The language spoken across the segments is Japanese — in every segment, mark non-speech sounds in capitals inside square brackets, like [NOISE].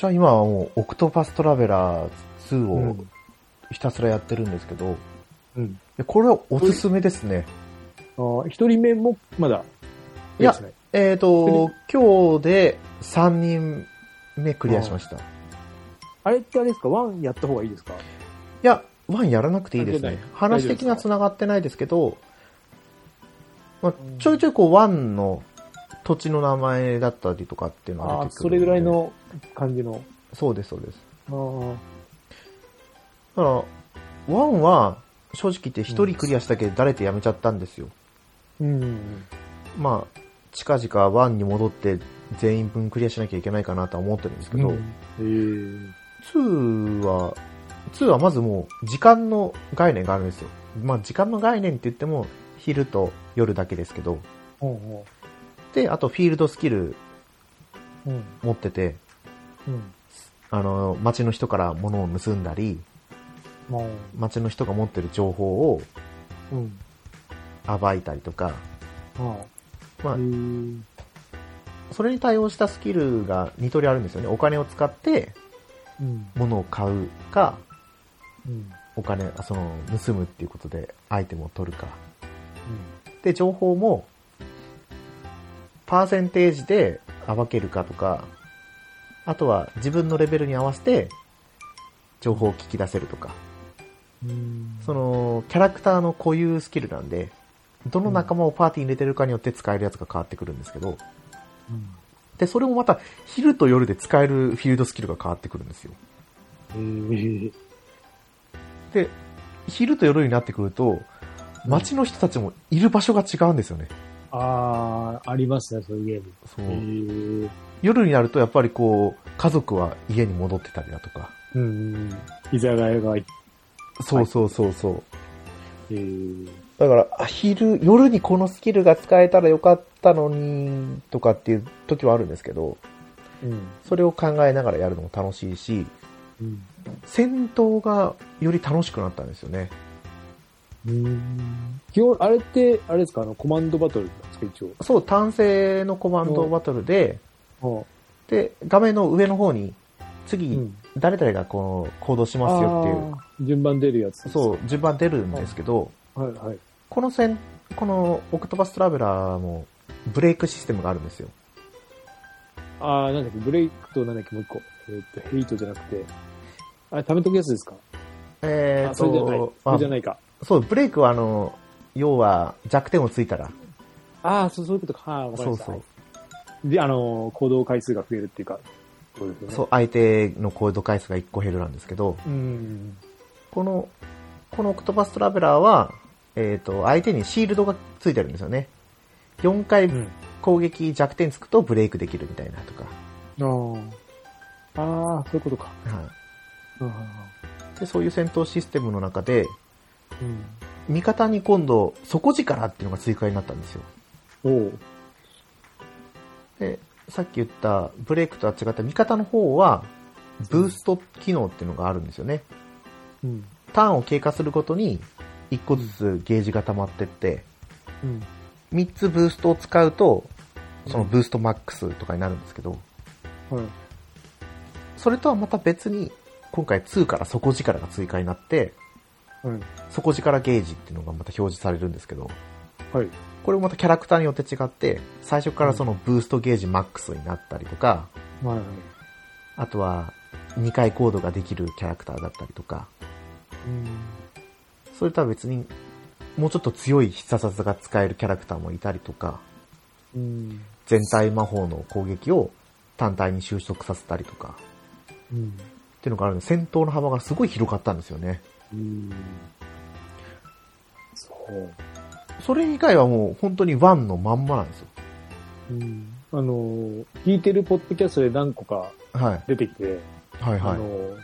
私は今はもう、オクトパストラベラー2うをん。ひたすらやってるんですけど、うん。でこれはおすすめですね。あー一人目もまだ、いやえっ、と、今日で3人目クリアしました。いあれってあれですか？ one やった方がいいですか？や、 one やらなくていいですね。話的には繋がってないですけど、まあうん、ちょいちょいこう、 one の土地の名前だったりとかっていうのはああ、出てくるそれぐらい。の感じの。そうです、そうです。あーだから、ワンは、正直言って一人クリアしたけど誰とやめちゃったんですよ。うん。まあ、近々ワンに戻って全員分クリアしなきゃいけないかなとは思ってるんですけど、うんえー2は、2はまずもう時間の概念があるんですよ。まあ時間の概念って言っても昼と夜だけですけど、ほうほで、あとフィールドスキルううん。持ってて、うん。あの、街の人から物を盗んだり、も街の人が持ってる情報をう、うん。暴いたりとか、あまああ。へ、ーそれに対応したスキルが2通りあるんですよね。お金を使ってうん。物を買うか、うん。お金、あその、盗むっていうことでアイテムを取るか。で、情報も、パーセンテージで暴けるかとか、あとは自分のレベルに合わせて、情報を聞き出せるとか。うん。その、キャラクターの固有スキルなんで、どの仲間をパーティーに入れてるかによって使えるやつが変わってくるんですけど、うん。で、それもまた、昼と夜で使えるフィールドスキルが変わってくるんですよ。えーで、昼と夜になってくると、街の人たちもいる場所が違うんですよね。ああ、ありますね、そういうゲーム。そう。夜になるとやっぱりこう、家族は家に戻ってたりだとか。うん。居酒屋が、えそうそうそうそう。ーだから、あ昼、夜にこのスキルが使えたらよかったのに、とかっていう時はあるんですけど、うん。それを考えながらやるのも楽しいし、うん。戦闘がより楽しくなったんですよね。うん。基本、あれって、あれですか、あの、コマンドバトルなんですか、一応。そう、単性のコマンドバトルで、あで、画面の上の方に、次、うん。誰々がこう行動しますよっていう、順番出るやつ。そう、順番出るんですけど、う。はいはい。この戦、このオクトパストラベラーもブレイクシステムがあるんですよ。ああ、なんだっけ、ブレイクとなんだっけ、もう一個。えーっと、ヘイトじゃなくて、あれ、貯めとくやつですか？えーあ、それじゃない。と、それじゃないか。そう、ブレイクはあの、要は弱点をついたら、ああ、そう、そういうことか。はい、わかりました。そうそうはいで、あのー、行動回数が増えるっていうか、そうですよね。そう、相手の行動回数が1個減るなんですけど、う。ん。この、このオクトパストラベラーは、えっ、と、相手にシールドがついてるんですよね。4回うん。攻撃弱点つくとブレイクできるみたいなとか。ああ。ああ、そういうことか。はうん。い。で、そういう戦闘システムの中で、うん。味方に今度、底力っていうのが追加になったんですよ。おう。で、さっき言ったブレイクとは違った味方の方は、ブースト機能っていうのがあるんですよね。うん。ターンを経過するごとに、1個ずつゲージが溜まってって、うん。3つブーストを使うと、そのブーストマックスとかになるんですけど、はい。それとはまた別に、今回2から底力が追加になって、はい。底力ゲージっていうのがまた表示されるんですけど、はい。これもまたキャラクターによって違って、最初からそのブーストゲージマックスになったりとか、はい。あとは2回コードができるキャラクターだったりとか、うん。それとは別に、もうちょっと強い必殺技が使えるキャラクターもいたりとか、うん。全体魔法の攻撃を単体に収束させたりとか、うん。っていうのがあるので、戦闘の幅がすごい広かったんですよね。うん。そう。それ以外はもう本当にワンのまんまなんですよ。うん。あのー、聞いてるポッドキャストで何個かはい。出てきて、はいはい。あのー、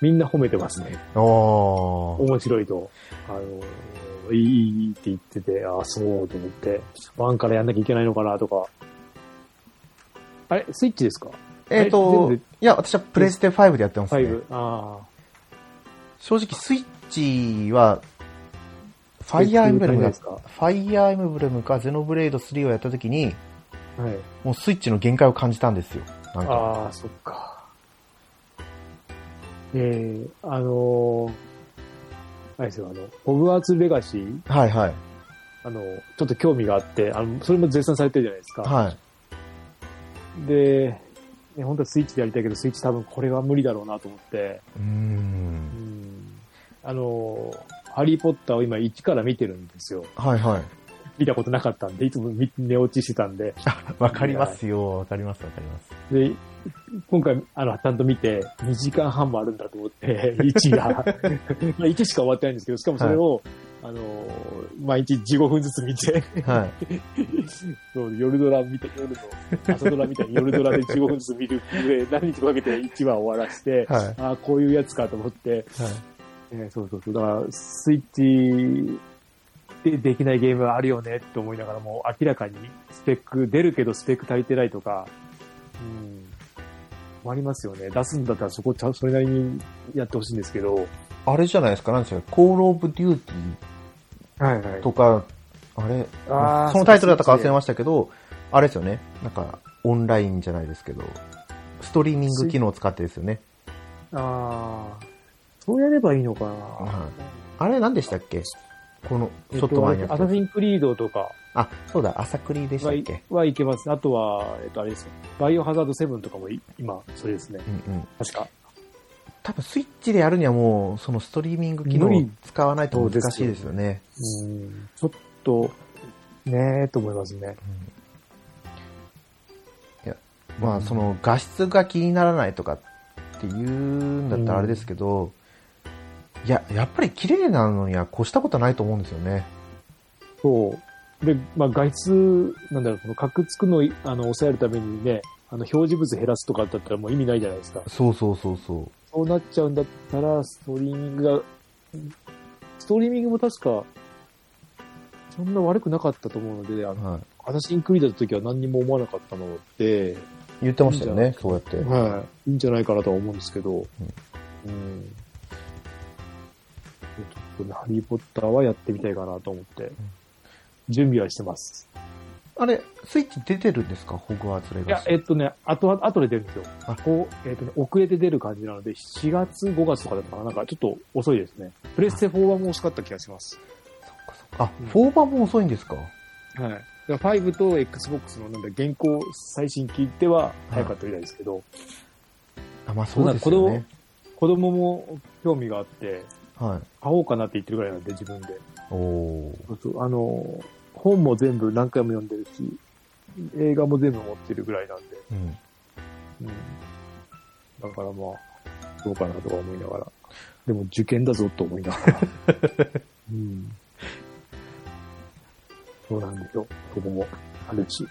みんな褒めてますね。あー面白いと。あのー、いい、いいって言ってて、ああ、そうと思って、ワンからやんなきゃいけないのかなとか。あれスイッチですか？えっ、と、全いや、私はプレステ5でやってますね。?5。あ正直スイッチは、ファイアーエムブレムだですか？ファイアーエムブレムかゼノブレード3をやった時に、はい。もうスイッチの限界を感じたんですよ。なんか。ああ、そっか。えー、あのー、あれですよ、あの、ホグワーツレガシー、はいはい。あの、ちょっと興味があって、あの、それも絶賛されてるじゃないですか。はい。で、ね、本当はスイッチでやりたいけど、スイッチ多分これは無理だろうなと思って、うん、あの、ハリーポッターを今1から見てるんですよ。はいはい。見たことなかったんで、いつも見寝落ちしてたんで、[LAUGHS] わかりますよ。わかりますわかります。で、今回、あの、ちゃんと見て、2時間半もあるんだと思って、[LAUGHS] 1が、[LAUGHS] まあ1しか終わってないんですけど、しかもそれを、あの、毎日15分ずつ見て、はい。そう夜ドラ見て、夜の、朝ドラみたいに夜ドラで15分ずつ見るで、何日かかけて1話終わらして、はい。ああ、こういうやつかと思って、はい。えーそうそうそう。だから、スイッチでできないゲームはあるよねって思いながらも、明らかにスペック出るけどスペック足りてないとか、うん、ありますよね。出すんだったらそこちゃんそれなりにやってほしいんですけど、あれじゃないですか、なんですか、コールオブデューティはいはーとか、あれ、あーそのタイトルだったか忘れましたけど、あれですよね、なんか、オンラインじゃないですけど、ストリーミング機能を使ってですよね。ああ、そうやればいいのかな。あれ何でしたっけ？この、えちょっと前にやったアサシンクリードとかあ、そうだ、朝クリでしたはいっけ？はいけます。あとは、えっと、あれですよ。バイオハザード7とかもい今、それですね。うんうん。確か。多分スイッチでやるにはもう、そのストリーミング機能を使わないと難しいですよね。うん、ちょっと、ねえ、と思いますね。まあ、その画質が気にならないとかっていうんだったらあれですけど、いや、やっぱり綺麗なのには越したことないと思うんですよね。そう。で、まあ、外出、なんだろう、この、カクつくのを、あの、抑えるためにね、あの、表示物減らすとかだったらもう意味ないじゃないですか。そうそうそうそう。そうなっちゃうんだったら、ストリーミングが、ストリーミングも確か、そんな悪くなかったと思うので、あの、はい。アサシンクリードの時は何にも思わなかったので、言ってましたよいいんね、そうやって。はい。いいんじゃないかなとは思うんですけど、うん。ちょっとね、ハリーポッターはやってみたいかなと思って、準備はしてます。あれ、スイッチ出てるんですか？ホグワーツレいやガシ、ー。えっとね、あとは、後で出るんですよ。あこう、えっとね、遅れて出る感じなので、4月、5月とかだったかななんかちょっと遅いですね。プレステ4はもう惜しかった気がします。そっかそっか。あうん、4版も遅いんですか？はい。だから5と Xbox のなんだ、現行最新機っては早かったみたいですけど、あ、まあそうですよね。子供も興味があって、はい。買おうかなって言ってるぐらいなんで、自分で。おー。そうそう、あの、本も全部何回も読んでるし、映画も全部持ってるぐらいなんで、うん。うん。だからまあ、どうかなとか思いながら。でも受験だぞと思いながら。[LAUGHS] うん。そうなんですよ。そこもあるし。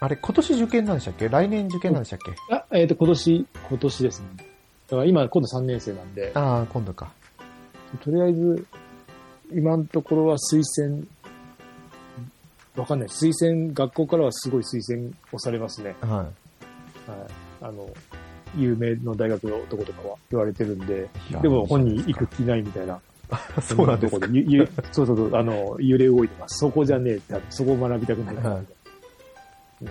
あれ、今年受験なんでしたっけ？来年受験なんでしたっけ？あ、えっ、と、今年、今年ですね。だから今、今度3年生なんで、ああ、今度か。とりあえず、今のところは推薦、わかんない。推薦、学校からはすごい推薦をされますね。ははい。あの、有名の大学のとことかは言われてるんで、でも本人行く気ないみたいな。い。[LAUGHS] そうなんですか。とこでゆゆそうそうそう、あの、揺れ動いてます。そこじゃねえって、そこを学びたくないから、はいうん。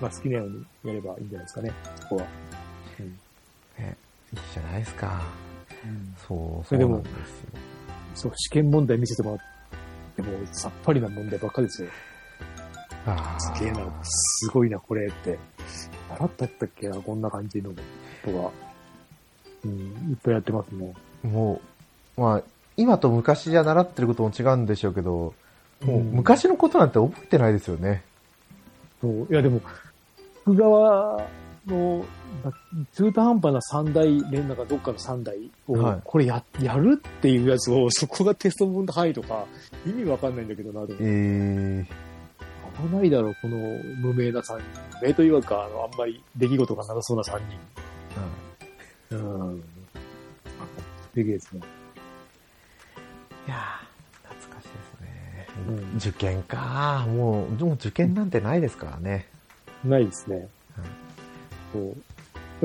まあ好きなようにやればいいんじゃないですかね、そこは。うん。ねいいじゃないですか。そう、それでもそうなんですよ。そう、試験問題見せてもらっても、さっぱりな問題ばっかですよ。あすげえな、すごいな、これって。習ったったっけな、こんな感じのとか。うん、いっぱいやってますね。あ。もう、まあ、今と昔じゃ習ってることも違うんでしょうけど、もううん昔のことなんて覚えてないですよね。そう。いや、でも、福川の、な中途半端な三大、ね、なんかどっかの三大を、はいこれや、やるっていうやつを、[LAUGHS] そこがテスト分範囲とか、意味わかんないんだけどな、でもえ。ー、危ないだろう、この無名な三人。無名というか、あの、あんまり出来事がなさそうな三人。うん。すげえですね。いやー懐かしいですね。うん受験か。もう、もう受験なんてないですからね。ないですね。そう。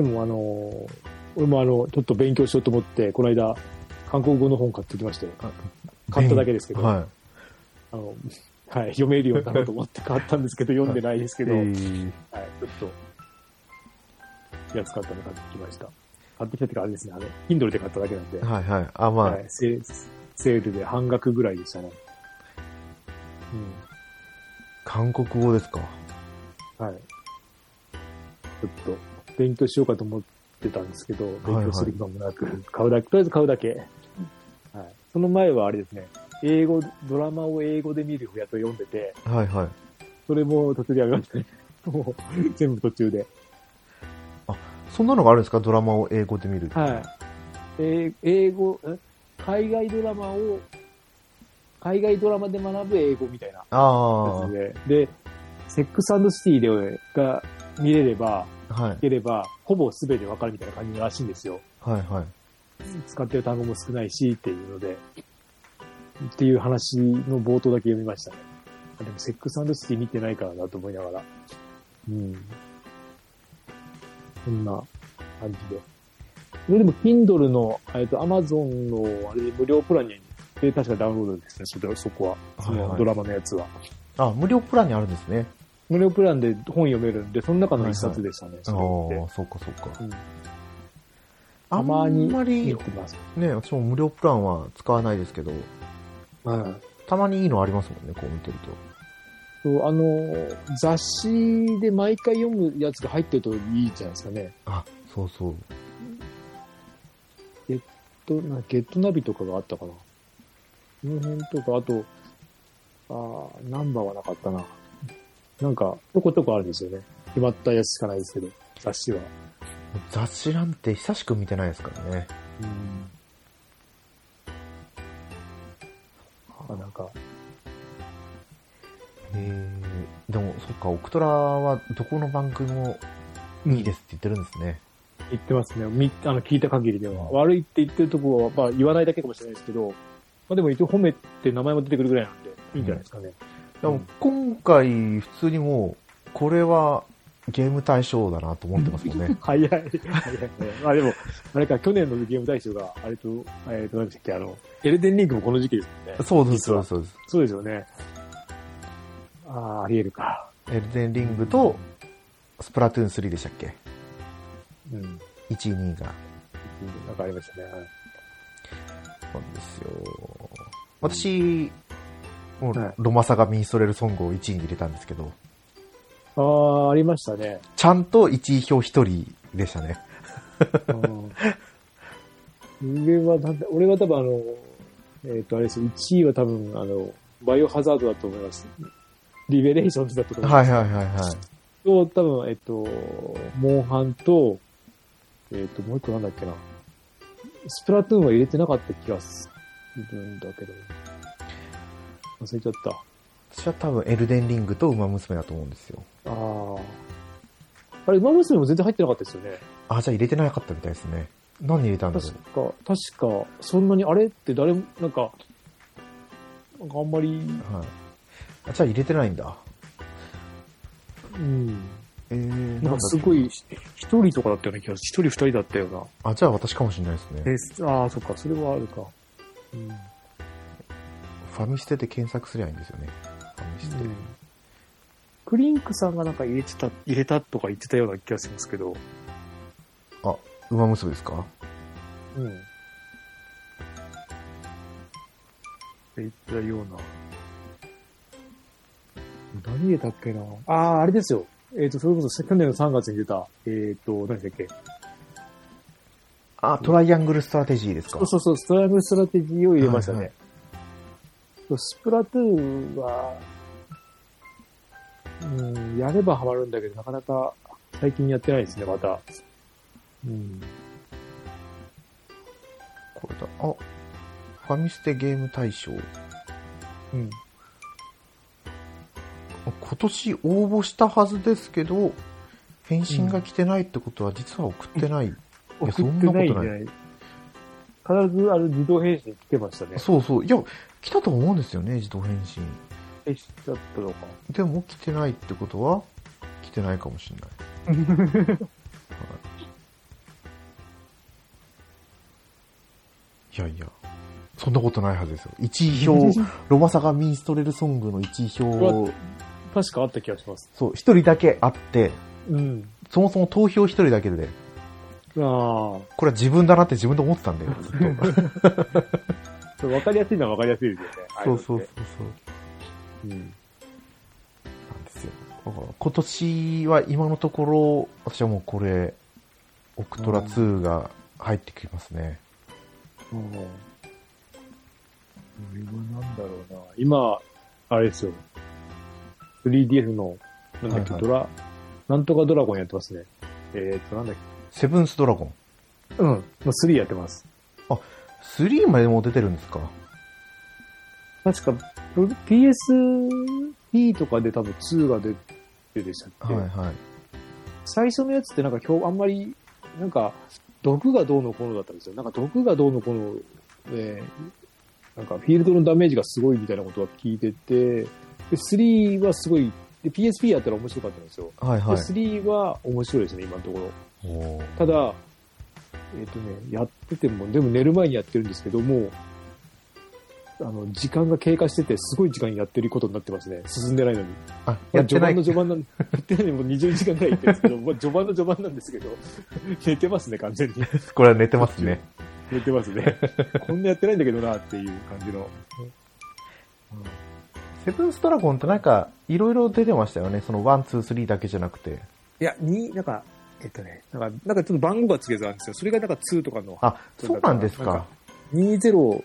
でもあのー俺もあの、ちょっと勉強しようと思って、この間、韓国語の本買ってきましたよ。買っただけですけど、はあの、はい、読めるようになろうと思って [LAUGHS] 買ったんですけど、読んでないですけい。ど、はい、えーちょっと、安かったの買ってきました。買ってきたっていうかあれですね、あれ、Kindle で買っただけなんで、はいはい。あ、まあ、はい、セーセールで半額ぐらいでしたね。韓国語ですか。うん。はい。ちょっと、勉強しようかと思ってたんですけど、勉強する暇もなく、買うだけ、とりあえず買うだけ。はい。その前はあれですね、英語、ドラマを英語で見るやつを読んでて、はいはい。それも途中でやめましたね。[LAUGHS] もう、全部途中で。そんなのがあるんですか？ドラマを英語で見る。はい。え英語、え？海外ドラマを、海外ドラマで学ぶ英語みたいなあやつで、で、セックスシティでが見れれば、あ、はいい。ければ、ほぼ全てわかるみたいな感じらしいんですよ。はいはい。使ってる単語も少ないし、っていうので、っていう話の冒頭だけ読みましたね。あでも、セックスシティ見てないからなと思いながら。うん。そんな感じで。それでも、Kindle の、えっと、Amazon の、あれで無料プランに、で、確かダウンロードですね、そこは。そはいはいのドラマのやつは。あ、無料プランにあるんですね。無料プランで本読めるんで、その中の一冊でしたね、ああそれっかそうかて。。うんあんたまにまり見、てます。ね、私も無料プランは使わないですけど、はい。たまにいいのありますもんね、こう見てると。そう、あの、雑誌で毎回読むやつが入ってるといいじゃないですかね。あ、そうそう。となゲットナビとかがあったかな。この辺とか、あと、あーナンバーはなかったな。なんか、ちょこちょこあるんですよね。決まったやつしかないですけど、雑誌は。雑誌なんて久しく見てないですからね。あ、なんか、へえ。でも、そっか、オクトラはどこの番組もいいですって言ってるんですね。言ってますね。み、あの、聞いた限りでは。悪いって言ってるところは、まあ、言わないだけかもしれないですけど、まあでも一応褒めて名前も出てくるぐらいなんで、いいんじゃないですかね。でも、今回、普通にもう、これはゲーム対象だなと思ってますもんね。[LAUGHS] 早い。早いね。まあでも、あれか、去年のゲーム大賞が、あれと、えっ、と、何でしたっけ、あの、エルデンリングもこの時期ですもんね。そうです、そうです、そうです。よね。ああ、あり得るか。エルデンリングと、スプラトゥーン3でしたっけ？うん。?1 位、2位が。なんかありましたね。はいそうなんですよ。私、もはいうロマサガミンストレルソングを1位に入れたんですけど、ああ、ありましたね。ちゃんと1位票1人でしたね。うん俺はなんだ、俺は多分あの、えっ、と、あれですよ、1位は多分、あの、バイオハザードだと思います。リベレーションズだったと思います。はいはいはいはい。と、多分、えっ、と、モンハンと、えっ、と、もう一個なんだっけな。スプラトゥーンは入れてなかった気がするんだけど。忘れちゃった。私は多分エルデンリングとウマ娘だと思うんですよ。ああ。あれ、馬娘も全然入ってなかったですよね。あ、じゃあ入れてなかったみたいですね。何入れたんだろ確か、確か、そんなに、あれって誰も、なんか、なんかあんまり、う。はい。あ、じゃあ入れてないんだ。うん。えー、なんかすごい、ひ一人とかだったような気がする。一人二人だったような。あ、じゃあ私かもしれないですね。えああ、そっか、それはあるか。うん。ファミステで検索すりゃいいんですよね。ファミステ。クリンクさんがなんか入れてた、入れたとか言ってたような気がしますけど。あ、ウマ娘ですか？うん。言ったような。何入れたっけなああ、あれですよ。えっ、と、それこそ去年の3月に出た、えっ、と、何だっけ？あ、トライアングルストラテジーですか？そうそうそう、ストライブストラテジーを入れましたね。はいはいスプラトゥーンは、うん、やればハマるんだけど、なかなか最近やってないですね、また。うん。これだ。あ、ファミステゲーム大賞。うん。今年応募したはずですけど、返信が来てないってことは実は送ってない。いや、そんなことない。ない必ずあの自動返信来てましたね。そうそう。いや、来たと思うんですよね、自動返信。え、しちゃったのか。でも来てないってことは、来てないかもしれない。いやいや、そんなことないはずですよ。1位票、ロマサガミンストレルソングの1位票、確かあった気がします。そう、1人だけあって、うん。そもそも投票1人だけで、あこれは自分だなって自分で思ってたんだよ、[LAUGHS] ずっと。あ。わかりやすいのはわかりやすいですよね。そうそうそうう。そう。うん。なんですよ。だから今年は今のところ、私はもうこれ、オクトラ2が入ってきますね。うん。これはなんだろうな。今、あれですよ。3DS の、なんだっけ、はいはいドラ、なんとかドラゴンやってますね。えーっと、なんだっセブンスドラゴン。け。うん。もう3やってます。3までもう出てるんですか？確か、PSP とかで多分2が出てでしたっけ、はいはい。最初のやつってなんか今日あんまり、なんか、毒がどうのこうのだったんですよ。なんか毒がどうのこうの、えーなんかフィールドのダメージがすごいみたいなことは聞いてて、で、3はすごい、で、PSP やったら面白かったんですよ。はいはいで、。3は面白いですね、今のところ。ただ、えっ、とね、やってても、でも寝る前にやってるんですけども、あの、時間が経過してて、すごい時間やってることになってますね。進んでないのに。あ、やってない。序盤の序盤なん、やってないのにもう20時間ぐらいやってるんですけど、まあ序盤の序盤なんですけど、寝てますね、完全に。これは寝てますね。寝てますね。こんなやってないんだけどな、っていう感じの。セブンスドラゴンってなんか、いろいろ出てましたよね。その1、2、3だけじゃなくて。いや、に、なんか、えっとね、なんか、なんかちょっと番号がつけてあるんですよ。それがなんか2とかの、あ、そうなんですか。2011、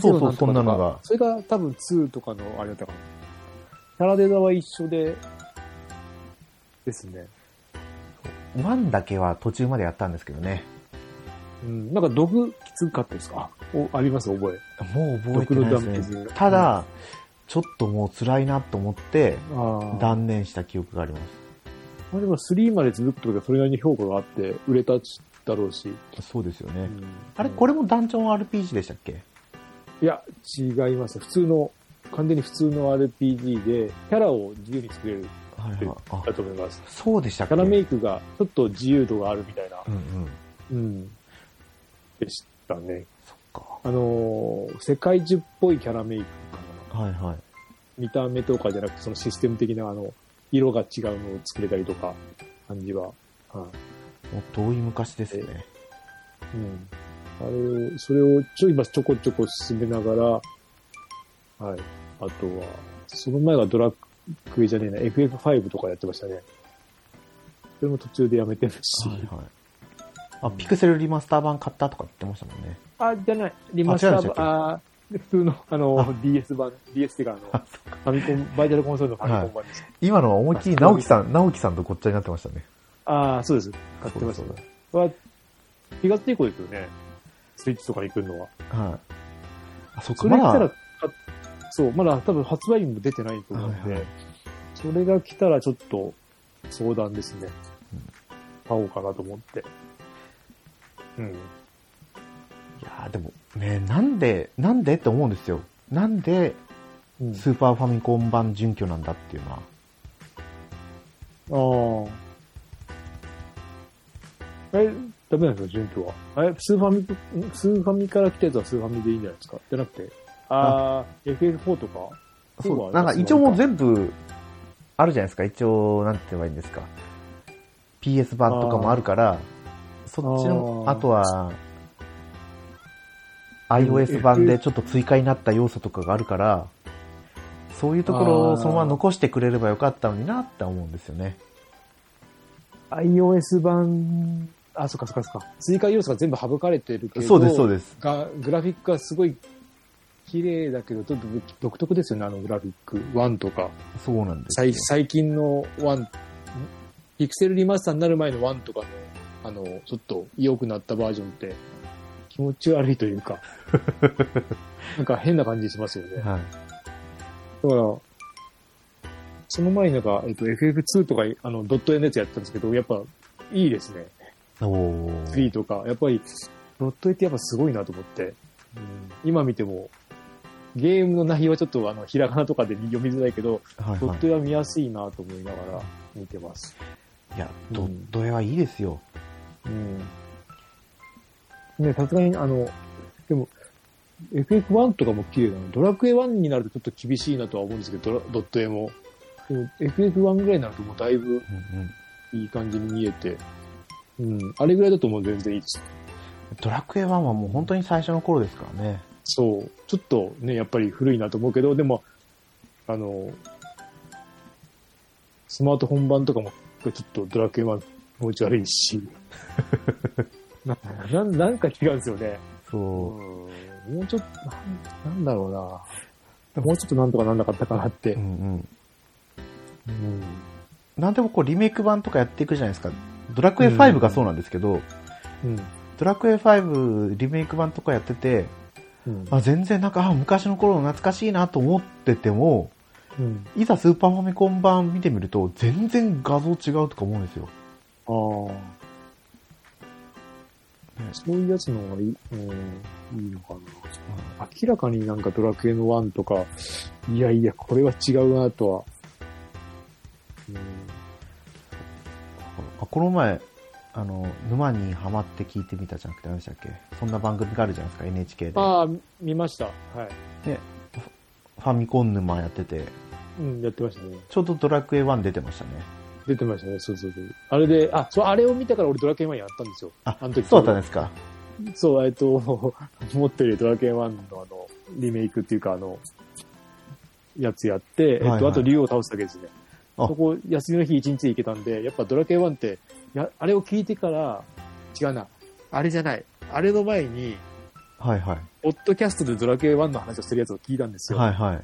そうそうそんなのがそれが多分2とかのあれだったかな。キャラデザは一緒で、ですね。1だけは途中までやったんですけどね。うん。なんか毒きつかったですか？お、あります？覚え。もう覚えてないですねただ、ちょっともう辛いなと思って。断念した記憶があります。まあでも3まで続くってことはそれなりに評価があって、売れただろうし。そうですよね。うんあれ、これもダンジョン RPG でしたっけ？いや、違います。普通の、完全に普通の RPG で、キャラを自由に作れるはいはい。あ、だと思います。そうでしたっけキャラメイクがちょっと自由度があるみたいな、うんうん。うん、でしたね。そっか。あのー世界中っぽいキャラメイクかな。はいはい。見た目とかじゃなくて、そのシステム的な、あの、色が違うのを作れたりとか、感じは。はいもう遠い昔ですね。うん。あれを、それをちょ、今ちょこちょこ進めながら、はい。あとは、その前がドラクエじゃねえな、FF5 とかやってましたね。それも途中でやめてるし。はいはい。あ、ピクセルリマスター版買ったとか言ってましたもんね。あ、じゃない。リマスター版、あで普通の、あのあ、DS 版、DS っていうか、あの、ファミコン、バーチャルコンソールのファミコン版です。今のは思いっきり直樹さん、直樹さんとごっちゃになってましたね。ああ、そうです。買ってました。これは、4月以降ですよね。スイッチとかに来るのは。はい。あ、そっか、それまだ、来たら、あそう、まだ多分発売日も出てないと思うんで、はいはいそれが来たらちょっと相談ですね。うん買おうかなと思って。うん。いやーでもね、なんで、なんでって思うんですよ。なんで、うん、スーパーファミコン版準拠なんだっていうのは。ああ。え、ダメなんですか、準拠は？え、スーファミ、んスーファミから来たやつはスーファミでいいんじゃないですか？じゃなくて。ああ、FF4 とか？そう、なんか一応もう全部、あるじゃないですか？一応、なんて言えばいいんですか？PS 版とかもあるから、そっちの、あとは、iOS 版でちょっと追加になった要素とかがあるから、そういうところをそのまま残してくれればよかったのになって思うんですよね。iOS 版、あ、そっかそっかそっか。追加要素が全部省かれてるけど、そうです、そうです。が、グラフィックがすごい綺麗だけど、ちょっと独特ですよね、あのグラフィック。1とか。そうなんです最近の1、ピクセルリマスターになる前の1とかの、あの、ちょっと良くなったバージョンって、気持ち悪いというか、[LAUGHS] なんか変な感じしますよね。はい。だから、その前になんか、えっと、FF2 とか、あの、ドット絵のやつやったんですけど、やっぱ、いいですね。おー3とか、やっぱり、ドット絵ってやっぱすごいなと思って、うん、今見ても、ゲームの内容はちょっとあの、ひらがなとかで読みづらいけど、はいはドット絵は見やすいなと思いながら見てます。い。いや、うんドット絵はいいですよ。うん。ね、さすがにあの、でも、FF1 とかも綺麗なの。ドラクエ1になるとちょっと厳しいなとは思うんですけど、ドラドット絵も。でも FF1 ぐらいになるともうだいぶうんうん。いい感じに見えて、うん。あれぐらいだともう全然いいです。ドラクエ1はもう本当に最初の頃ですからね。そう。ちょっとね、やっぱり古いなと思うけど、でも、あの、スマートフォン版とかも、ちょっとドラクエ1気持ち悪いし、[LAUGHS] なななんか違うんですよね。そう。もうちょっと、なんだろうな。もうちょっとなんとかなんなかったかなってう。んうん。うん。なんでもこうリメイク版とかやっていくじゃないですか。ドラクエ5がそうなんですけど、うん。ドラクエ5リメイク版とかやってて、うん。あ全然なんか、あ、昔の頃の懐かしいなと思ってても、うん。いざスーパーファミコン版見てみると、全然画像違うとか思うんですよ。ああ。そういうやつの方がいい、うん、いいのかな。明らかになんかドラクエの1とか、いやいや、これは違うなとは。うん、あこの前、あの、沼にハマって聞いてみたじゃなくて何でしたっけ？そんな番組があるじゃないですか、NHK で。ああ、見ました。はい。で、ファミコン沼やってて、うん、やってましたね。ちょうどドラクエ1出てましたね。出てましたね。そうそうそう。あれで、あ、そう、あれを見たから俺ドラクエ1やったんですよ。あ、あの時そうだったんですか。そう、えっと、[LAUGHS] 持ってるドラクエ1のあの、リメイクっていうかあの、やつやって、えっと、はいはいあと竜を倒すだけですね。あそこ、休みの日一日で行けたんで、やっぱドラクエ1って、や、あれを聞いてから、違うな。あれじゃない。あれの前に、はいはい。ポッドキャストでドラクエ1の話をしてるやつを聞いたんですよ。はいはい。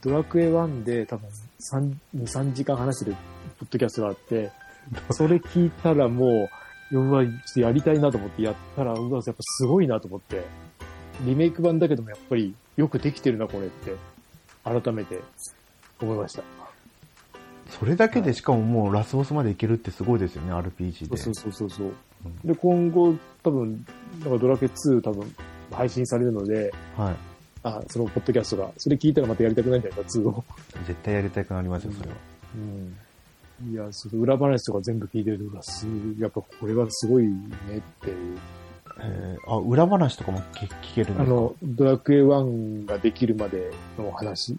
ドラクエ1で多分3、2、3時間話してるポッドキャストがあって、[LAUGHS] それ聞いたらもう、うわ、ちょっとやりたいなと思ってやったら、うわ、やっぱすごいなと思って、リメイク版だけどもやっぱりよくできてるな、これって、改めて思いました。それだけでしかももうラスボスまでいけるってすごいですよね、RPG で。そうそうそうそう。うんで、今後、多分、なんかドラクエ2多分配信されるので、はい。あ、そのポッドキャストが、それ聞いたらまたやりたくないんじゃないか、2を。絶対やりたくなりますよ、それは。うん。いや、そう裏話とか全部聞いてるとか、すやっぱこれはすごいねっていう。えー、あ、裏話とかも聞聞けるんですかあの、ドラクエ1ができるまでの話。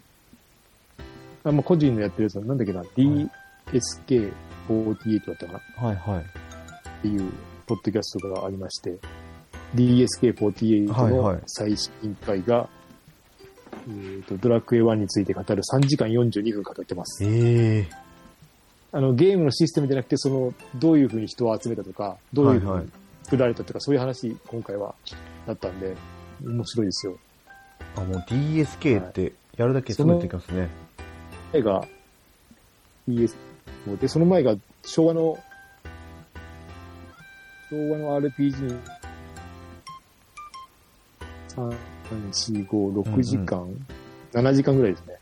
あ、まあ、個人のやってるやつはなんだっけな、DSK48 だったかなっはいはい。ていうポッドキャストがありまして、DSK48 のはいはい最新回が、えーとドラクエ1について語る3時間42分語ってます。ええあの、ゲームのシステムじゃなくて、その、どういうふうに人を集めたとか、どういうふはいはいうに作られたとか、そういう話、今回は、だったんで、面白いですよ。あ、もう DSK ってやるだけすぐ出てきますね。前が ES で、その前が昭和の、昭和の RPG に、3、4、5、6時間、7時間ぐらいですね。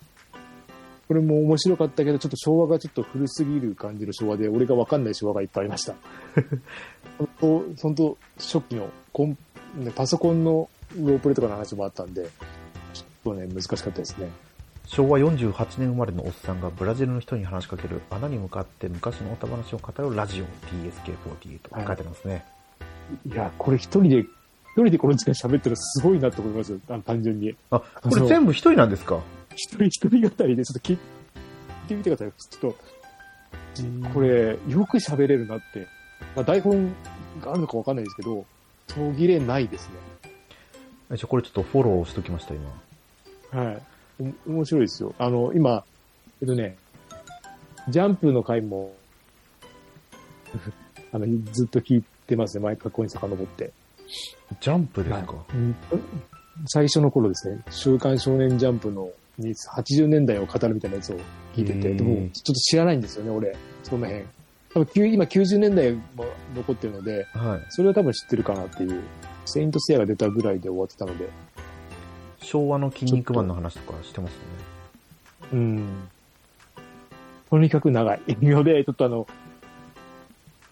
これも面白かったけど、ちょっと昭和がちょっと古すぎる感じの昭和で、俺がわかんない昭和がいっぱいありました。[LAUGHS] 本当、本当初期のコン、ねパソコンのロープレとかの話もあったんで、ちょっとね、難しかったですね。昭和48年生まれのおっさんがブラジルの人に話しかける穴に向かって昔のおた話を語るラジオ TSK48 と書いてますね。いや、これ一人で、一人でこの時間喋ってるのすごいなって思いますよ。あの単純に。あ、これ全部一人なんですか一人一人語りでちょっと聞いてみてください。ちょっと、これ、よく喋れるなって。まあ、台本があるのかわかんないですけど、途切れないですね。じゃあこれちょっとフォローしときました、今。はい。お面白いですよ。あの、今、えっとね、ジャンプの回も、[LAUGHS] あの、ずっと聞いてますね。毎回ここに遡って。ジャンプですか、うん最初の頃ですね、週刊少年ジャンプのに80年代を語るみたいなやつを聞いてて、でもちょっと知らないんですよね、俺、その辺。多分今90年代も残ってるので、はい。それは多分知ってるかなっていう。セイントセイヤが出たぐらいで終わってたので。昭和の筋肉マンの話とかしてますね。うん。とにかく長いので、ちょっとあの、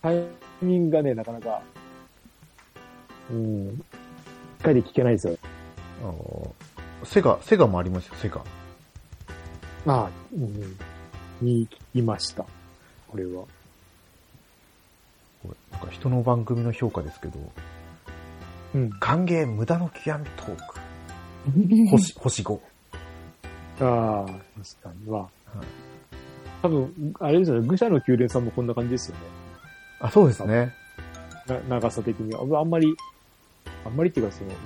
タイミングがね、なかなか、うん、一回で聞けないですよ。あのセガ、セガもありますよ、セガ。ああ、うん、に聞きました。これは。これなんか人の番組の評価ですけど、うん。歓迎無駄の極みトーク。[LAUGHS] 星、星5。ああ、確かには。多分、あれですよね、愚者の宮殿さんもこんな感じですよね。あ、そうですね。な長さ的には。あんまり、あんまりっていうかその、うん。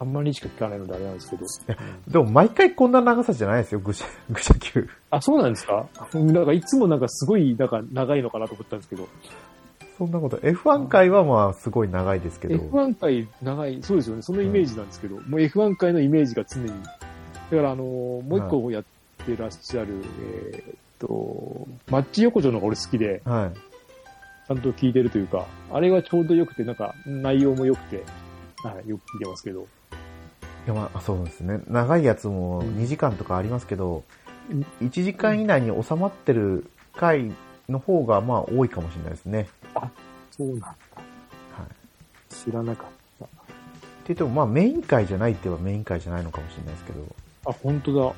あんまりしか聞かないのであれなんですけど。[LAUGHS] でも毎回こんな長さじゃないですよ、愚者、[LAUGHS] 愚者級。あ、そうなんですか？なんかいつもなんかすごい、なんか長いのかなと思ったんですけど。そんなこと。F1 回はまあすごい長いですけど。F1 回長い、そうですよね。そのイメージなんですけど、もう F1 回のイメージが常に。だからあのーもう一個やってらっしゃる、えーっと、マッチ横丁のが俺好きで、はい。ちゃんと聞いてるというか、あれがちょうど良くて、なんか内容も良くて、はい、よく聞いてますけど。いやまあそうですね。長いやつも2時間とかありますけど、1時間以内に収まってる回の方がまあ多いかもしれないですね。そうなんだ。はい。知らなかった。って言ってもまあメイン回じゃないって言えばメイン回じゃないのかもしれないですけど、あ、本当だ。はい。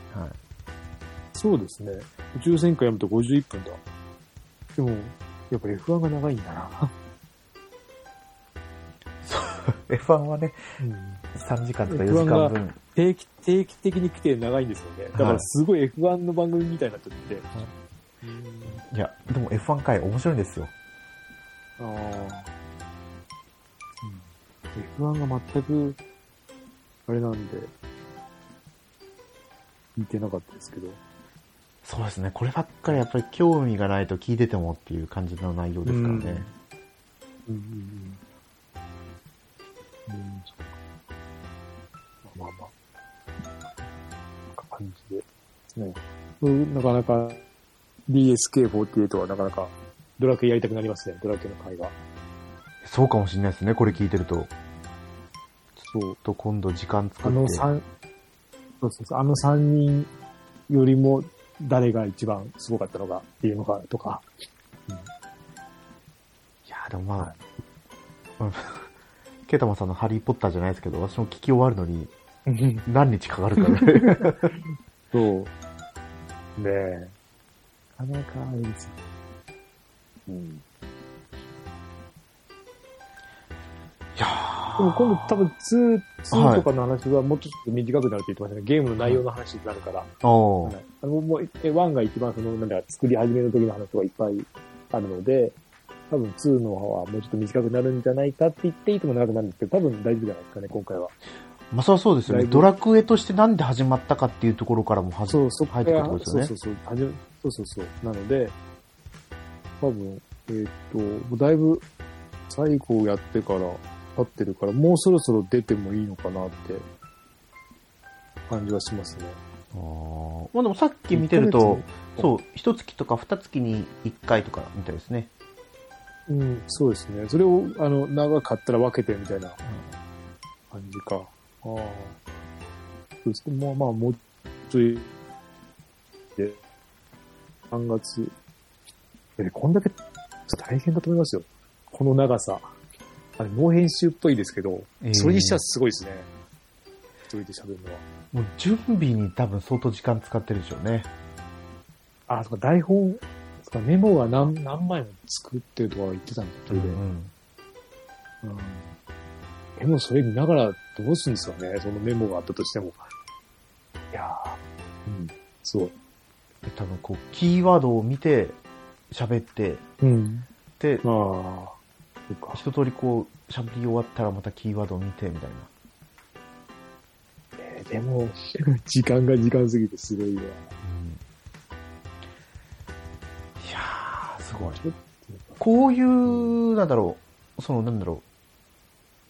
そうですね。宇宙戦艦やむと51分だ。でも、やっぱ F1 が長いんだな。[LAUGHS] F1 はね、うん3時間とか4 F1 時間分。定期定期的に来て長いんですよね。だからすごい F1 の番組みたいになっちゃってて。いや、でも F1 回面白いんですよ。ああ。F1 が全く、あれなんで、見てなかったですけど。そうですね。こればっかりやっぱり興味がないと聞いててもっていう感じの内容ですからね。うんうんうん。うん、そうか。まあまあまあ。なんか感じで。ね。うんなかなか DSK48 はなかなかドラクエやりたくなりますね。ドラクエの会が。そうかもしれないですね。これ聞いてると。そう。と今度時間作あって。の三、そうそうそう、あの三人よりも誰が一番すごかったのかっていうのかとか。いやーでもまあ、うん [LAUGHS] ケイタマンさんのハリーポッターじゃないですけど、私も聞き終わるのに何日かかるからね。[LAUGHS] そう。ねえ。なかなかあれですよ。うん。いやでも今度多分2、2はいとかの話はもうちょっと短くなるって言ってましたね。ゲームの内容の話になるから。はいあの、もう、え1が一番その、なんだ、作り始めの時の話とかいっぱいあるので、多分2の方はもうちょっと短くなるんじゃないかって言っていても長くなるんですけど、多分大丈夫じゃないですかね、今回は。まあそりゃそうですよね。ドラクエとしてなんで始まったかっていうところからもそう、そこ入ってくるとですよね。そうそうそう、はじめそうそうそう。なので、多分、えーっと、もうだいぶ最後やってから経ってるから、もうそろそろ出てもいいのかなって感じはしますね。あーまあでもさっき見てると、そう、一月とか二月に一回とかみたいですね。うん、そうですね。それを、あの、長かったら分けてみたいな感じか。ああ。そうですね。まあまあ、もうちょい、で、3月。え、こんだけ、大変だと思いますよ。この長さ。あれ、ノー編集っぽいですけど、えーそれにしてはすごいですね。一人で喋るのは。もう準備に多分相当時間使ってるでしょうね。あ、そっか、台本、そっか、メモが何、何枚も作ってるとか言ってたんだ、それで。うんうんでもそれ見ながらどうするんですかねそのメモがあったとしても。いやー、うん、すごい。で多分こう、キーワードを見て、喋って、うん。で、ああ、そうか。一通りこう、喋り終わったらまたキーワードを見て、みたいな。えーでも、[LAUGHS] 時間が時間すぎてすごいわ。うん、いやー、すごい。こういう、なんだろう、その、なんだろう、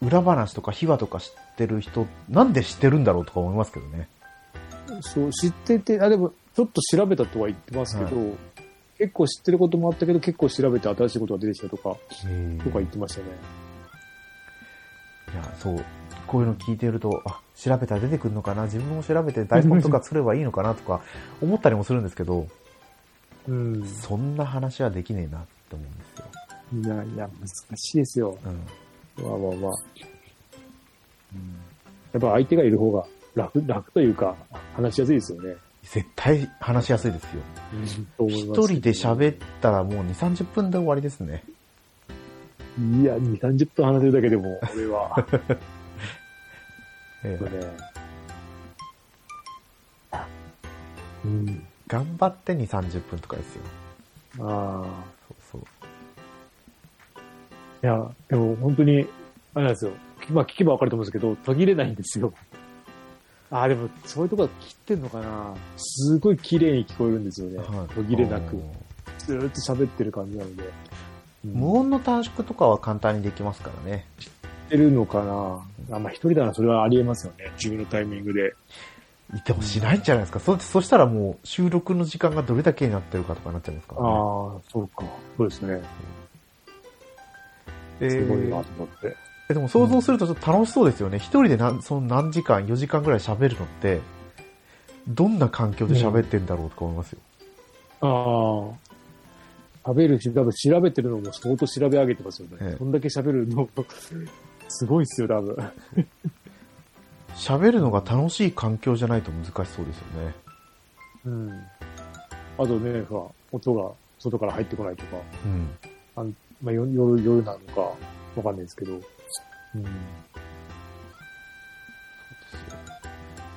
裏話とか秘話とか知ってる人、なんで知ってるんだろうとか思いますけどね。とそう、知ってて、あ、でも、ちょっと調べたとは言ってますけど、結構知ってることもあったけど、結構調べて新しいことが出てきたとか、とか言ってましたね。いや、そう。こういうの聞いてると、あ、調べたら出てくるのかな、自分も調べて台本とか作ればいいのかなとか思ったりもするんですけど、うん。そんな話はできねえなって思うんですよ。いやいや、難しいですよ。うん。まあまあまあ。うん、やっぱ相手がいる方が楽、楽というか、話しやすいですよね。絶対話しやすいですよ。一ます人で喋ったらもう2、30分で終わりですね。いや、2、30分話せるだけでも、俺は。[LAUGHS] ええこれね。うん。頑張って2、30分とかですよ。ああ。そうそう。や、でも本当に、あれなんですよ。まあ聞けばわかると思うんですけど、途切れないんですよ。[LAUGHS] あ、でもそういうとこは切ってんのかなすごい綺麗に聞こえるんですよね。はい途切れなく。ずーっと喋ってる感じなので。うん無音の短縮とかは簡単にできますからね。ってるのかなあ、まあ一人ならそれはありえますよね。自分のタイミングで。でもしないんじゃないですか。そそしたらもう収録の時間がどれだけになってるかとかなっちゃいますからね。ああ、そうか。そうですね。えすごいなーと思って。えでも想像するとちょっと楽しそうですよね。一人で何その何時間、4時間ぐらい喋るのって、どんな環境で喋ってんだろうとか思いますよ。ああ。食べるし、多分調べてるのも相当調べ上げてますよね。ええそんだけ喋るの、すごいっすよ、多分。喋るのが楽しい環境じゃないと難しそうですよね。うん。あとね、ほら、音が外から入ってこないとか、うん。まあ、よ夜、夜なのか、わかんないですけど。うん。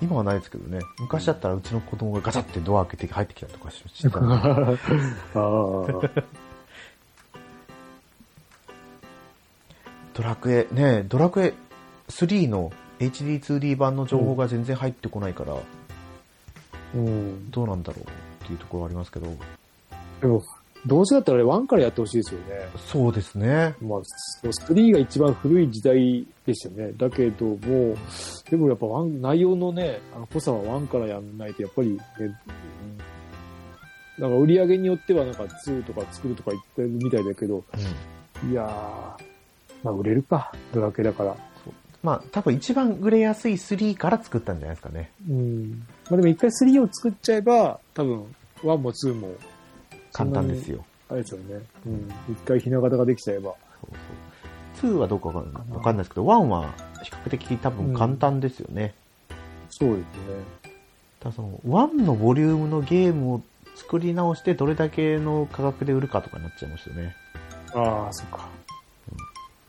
今はないですけどね。昔だったらうちの子供がガチャってドア開けて入ってきたりとかししてたんで [LAUGHS] ああ。ドラクエ、ねドラクエ3の HD2D 版の情報が全然入ってこないから、うん。どうなんだろうっていうところはありますけど。でも、どうせだったら1からやってほしいですよね。そうですね。まあ、そう3が一番古い時代でしたよね。だけども、でもやっぱワン内容のね、あの濃さは1からやんないと、やっぱりね、うんなんか売り上げによってはなんか2とか作るとか言ってるみたいだけど、うん。いやー、まあ売れるか、ドラクエだから。まあ、多分一番売れやすい3から作ったんじゃないですかね。うん。まあでも一回3を作っちゃえば、多分1も2も、簡単ですよ。あれですよね。うん。一回ひな形ができちゃえば。そうそう2はどうかわかんないですけど、1は比較的多分簡単ですよね。そうですね。ただその、1のボリュームのゲームを作り直してどれだけの価格で売るかとかになっちゃいますよね。ああ、そっか。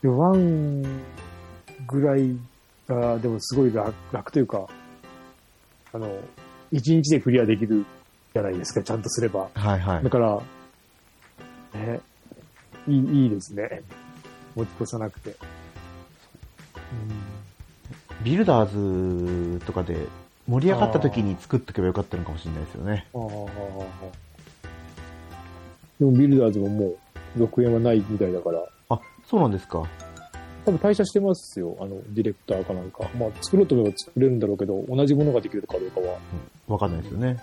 でも、ワンぐらいが、でもすごい楽楽というか、あの、一日でクリアできるじゃないですか、ちゃんとすれば。はいはいだ。から、ね、いい、いいですね。持ち越さなくて。ビルダーズとかで盛り上がった時に作っとけばよかったのかもしれないですよね。うん。ああ。でも、ビルダーズももう、続編はないみたいだから、あ、そうなんですか。多分退社してますよ、あの、ディレクターかなんか。まあ、作ろうと思えば作れるんだろうけど、同じものができるかどうかは。うん、わかんないですよね。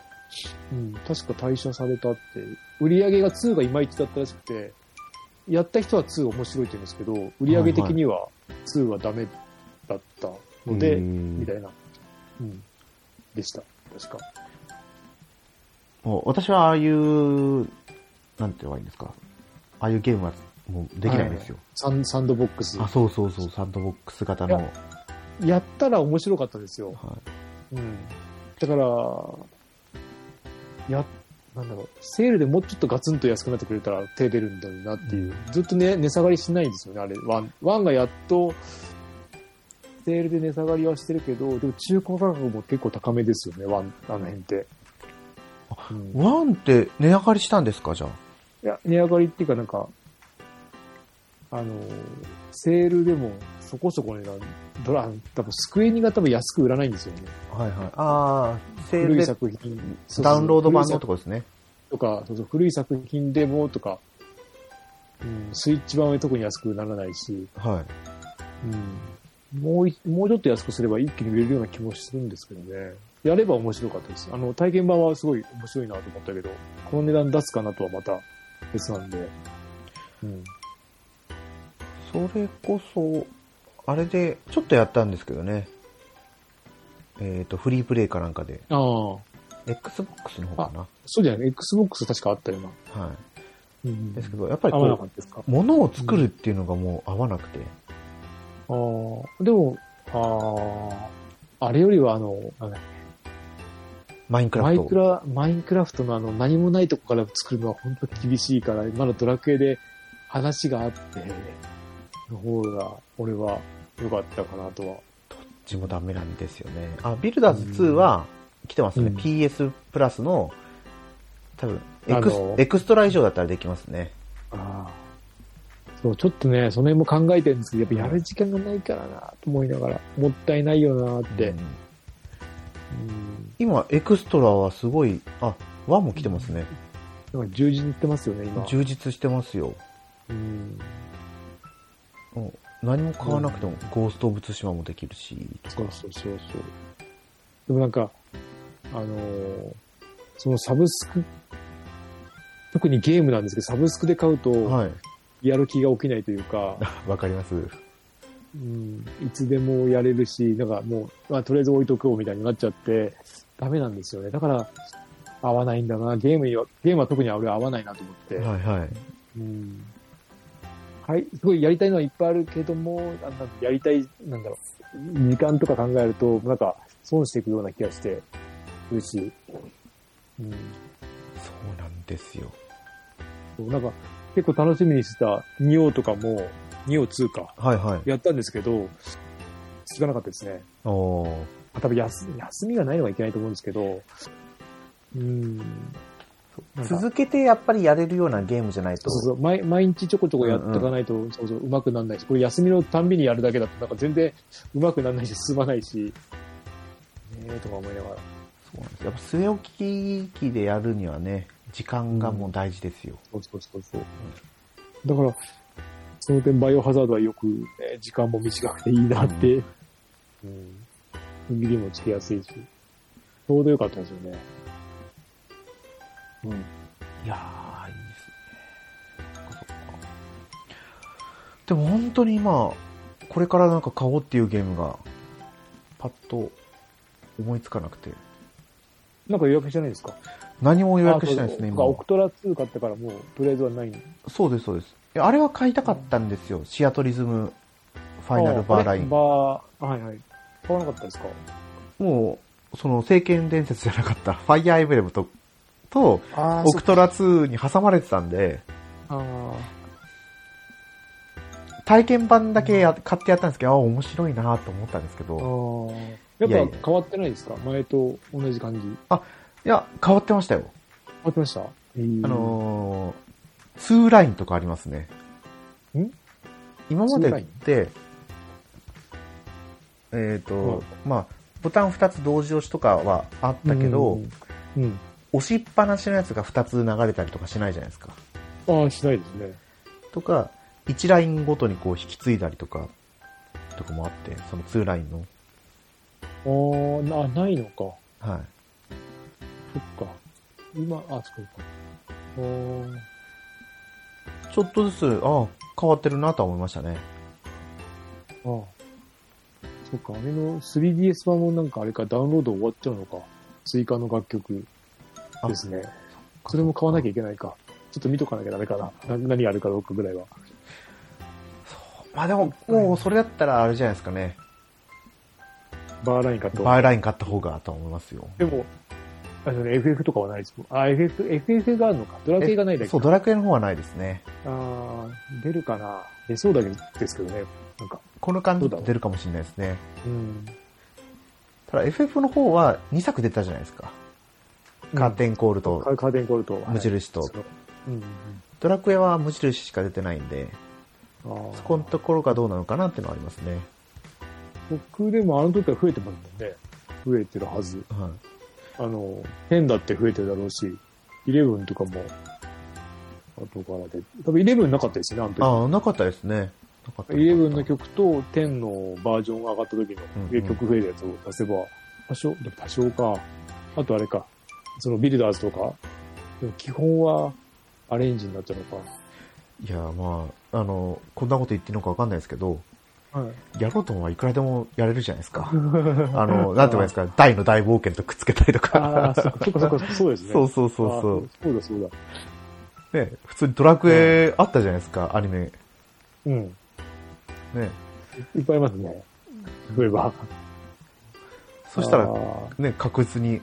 うん、確か退社されたって、売り上げが2がいまいちだったらしくて、やった人は2面白いって言うんですけど、売り上げ的には2はダメだったので、へーみたいな、うん、でした、確か。もう私はああいう、なんて言えばいいんですか。ああいうゲームはもうできないんですよ。サンサンドボックス。あ、そうそうそう、サンドボックス型の。いやったら面白かったですよ。はうん。だから、や、なんだろう、セールでもうちょっとガツンと安くなってくれたら手出るんだろうなっていう。ずっとね、値下がりしないんですよね、あれ。 One、One がやっと、セールで値下がりはしてるけど、でも中古価格も結構高めですよね、ワン、あの辺って。うんい。ワンって値上がりしたんですかじゃあ？いや、値上がりっていうかなんか、あの、セールでもそこそこ値段、ドラ、多分スクエニが多分安く売らないんですよね。はいはい。ああ、セー古いルで作品。そうそうダウンロード版の古い作とこですね。とか、そうそう古い作品でもとか、うん、スイッチ版は特に安くならないし、はい。うん、もうい、もうちょっと安くすれば一気に売れるような気もするんですけどね。やれば面白かったです。あの、体験版はすごい面白いなと思ったけど、この値段出すかなとはまた別なんで。うん。それこそ、あれで、ちょっとやったんですけどね。えっ、と、フリープレイかなんかで。ああ、Xbox の方かな。そうじゃない ?Xbox 確かあったよな。はうんい。ですけど、やっぱりこう、物を作るっていうのがもう合わなくて。ああ、でも、ああ、あれよりはあの、なんだっマインクラフト。マイクラ、マインクラフトのあの何もないとこから作るのは本当に厳しいから、まだドラクエで話があって、の方が俺は良かったかなとは。どっちもダメなんですよね。あ、ビルダーズ2は来てますね。うん PS プラスの、多分エクスエクストラ以上だったらできますね。ああ。そう、ちょっとね、その辺も考えてるんですけど、やっぱやる時間がないからなと思いながら、もったいないよなって。うんうん今、エクストラはすごい、あ、1も来てますね。なんか充実してますよね、今。充実してますよ。うん。何も買わなくても、ゴースト・オブ・ツシマもできるし、そうそうそうそう。でもなんか、あのーそのサブスク、特にゲームなんですけど、サブスクで買うと、はい。やる気が起きないというか、[LAUGHS] わかります。うん、いつでもやれるし、なんかもう、まあ、とりあえず置いとこうみたいになっちゃって、ダメなんですよね。だから、合わないんだな。ゲームには、ゲームは特に俺は合わないなと思って。はいはい。うん。はい、すごいやりたいのはいっぱいあるけども、なんやりたい、なんだろう、時間とか考えると、なんか、損していくような気がして、るし、うん。そうなんですよ。そうなんか、結構楽しみにしてた、ニオとかも、ニオ2か、はいはい。やったんですけど、続かなかったですね。おー多分休休みがないのがいけないと思うんですけど、うん。続けてやっぱりやれるようなゲームじゃないと。そうそう毎毎日ちょこちょこやっていかないと、そうそう、上手くならないし、これ休みのたんびにやるだけだと、なんか全然上手くならないし、進まないし、ねえ、とか思いながら。そうなんです。やっぱ据え置き機でやるにはね、時間がもう大事ですよ。そうそうそうそう。だから、その点、バイオハザードはよく、ね、時間も短くていいなって、うん。踏ん。切りもつけやすいし、ちょうどよかったですよね。うん。いやー、いいですね。そっかそっか。でも本当に今、これからなんか買おうっていうゲームが、パッと思いつかなくて。なんか予約してないですか？何も予約してないですね、今。オクトラ2買ったからもう、とりあえずはないんそうです、そうです。あれは買いたかったんですよ。シアトリズムファイナルバーライン。あバー、はいはい。買わなかったですか？もう、その、聖剣伝説じゃなかった、ファイアーエブレムと、と、あオクトラ2に挟まれてたんで、あ体験版だけや買ってやったんですけど、あ、面白いなと思ったんですけあど、ー。やっぱ変わってないですか？前と同じ感じ。変いや、変わってましたよ。わってました？ああのー、2ラインとかありますね。ん？今までって、えっ、と、はいまあ、ボタン2つ同時押しとかはあったけど、うん。うん。押しっぱなしのやつが2つ流れたりとかしないじゃないですか。ああ、しないですね。とか、1ラインごとにこう引き継いだりとか、とかもあって、その2ラインの。ああ、な、ないのか。はい。そっか。今、あ、そうか。あーちょっとずつ、ああ、変わってるなとは思いましたね。あー。そっか、あれの 3DS 版もなんかあれか、ダウンロード終わっちゃうのか。追加の楽曲ですね。それも買わなきゃいけないか。ちょっと見とかなきゃダメかな。な何があるかどうかぐらいは。まあでも、もうそれだったらあれじゃないですかね。バーラインかと。バーライン買った方がとは思いますよ。でも、あれね FF とかはないですもん。あ、FF、FF があるのか。ドラクエがないだけかそう、ドラクエの方はないですね。あー出るかな。出そうだけですけどね。なんか。この感じそうだわ出るかもしれないですね。うん。ただ FF の方は2作出たじゃないですか。カーテンコールと、カカーテンコールと。無印とうんうんドラクエは無印しか出てないんで、そこのところがどうなのかなっていうのはありますね。僕でもあの時は増えてますもんね。増えてるはず。はい。あの、10だって増えてるだろうし、11とかも、後からで。多分11なかったですよね、あの時。ああ、なかったですね。なかったなかった11の曲と10のバージョンが上がった時うんうんの曲増えるやつを出せば、多少、多少か。あとあれか、そのビルダーズとか、でも基本はアレンジになっちゃうのいや、まあ、あの、こんなこと言っていいのかわかんないですけど、か。はい。やろうと思えばいくらでもやれるじゃないですか。[LAUGHS] あの、なんて言うんですか、大の大冒険とくっつけたりとああ、か。そっかそっかそうですね。そうそうそうあそーそうだそうだ。う。ね、普通にドラクエあったじゃないですか、アニメ。うん。ね。いっぱいいますね。例えば。そしたら、ね、確実に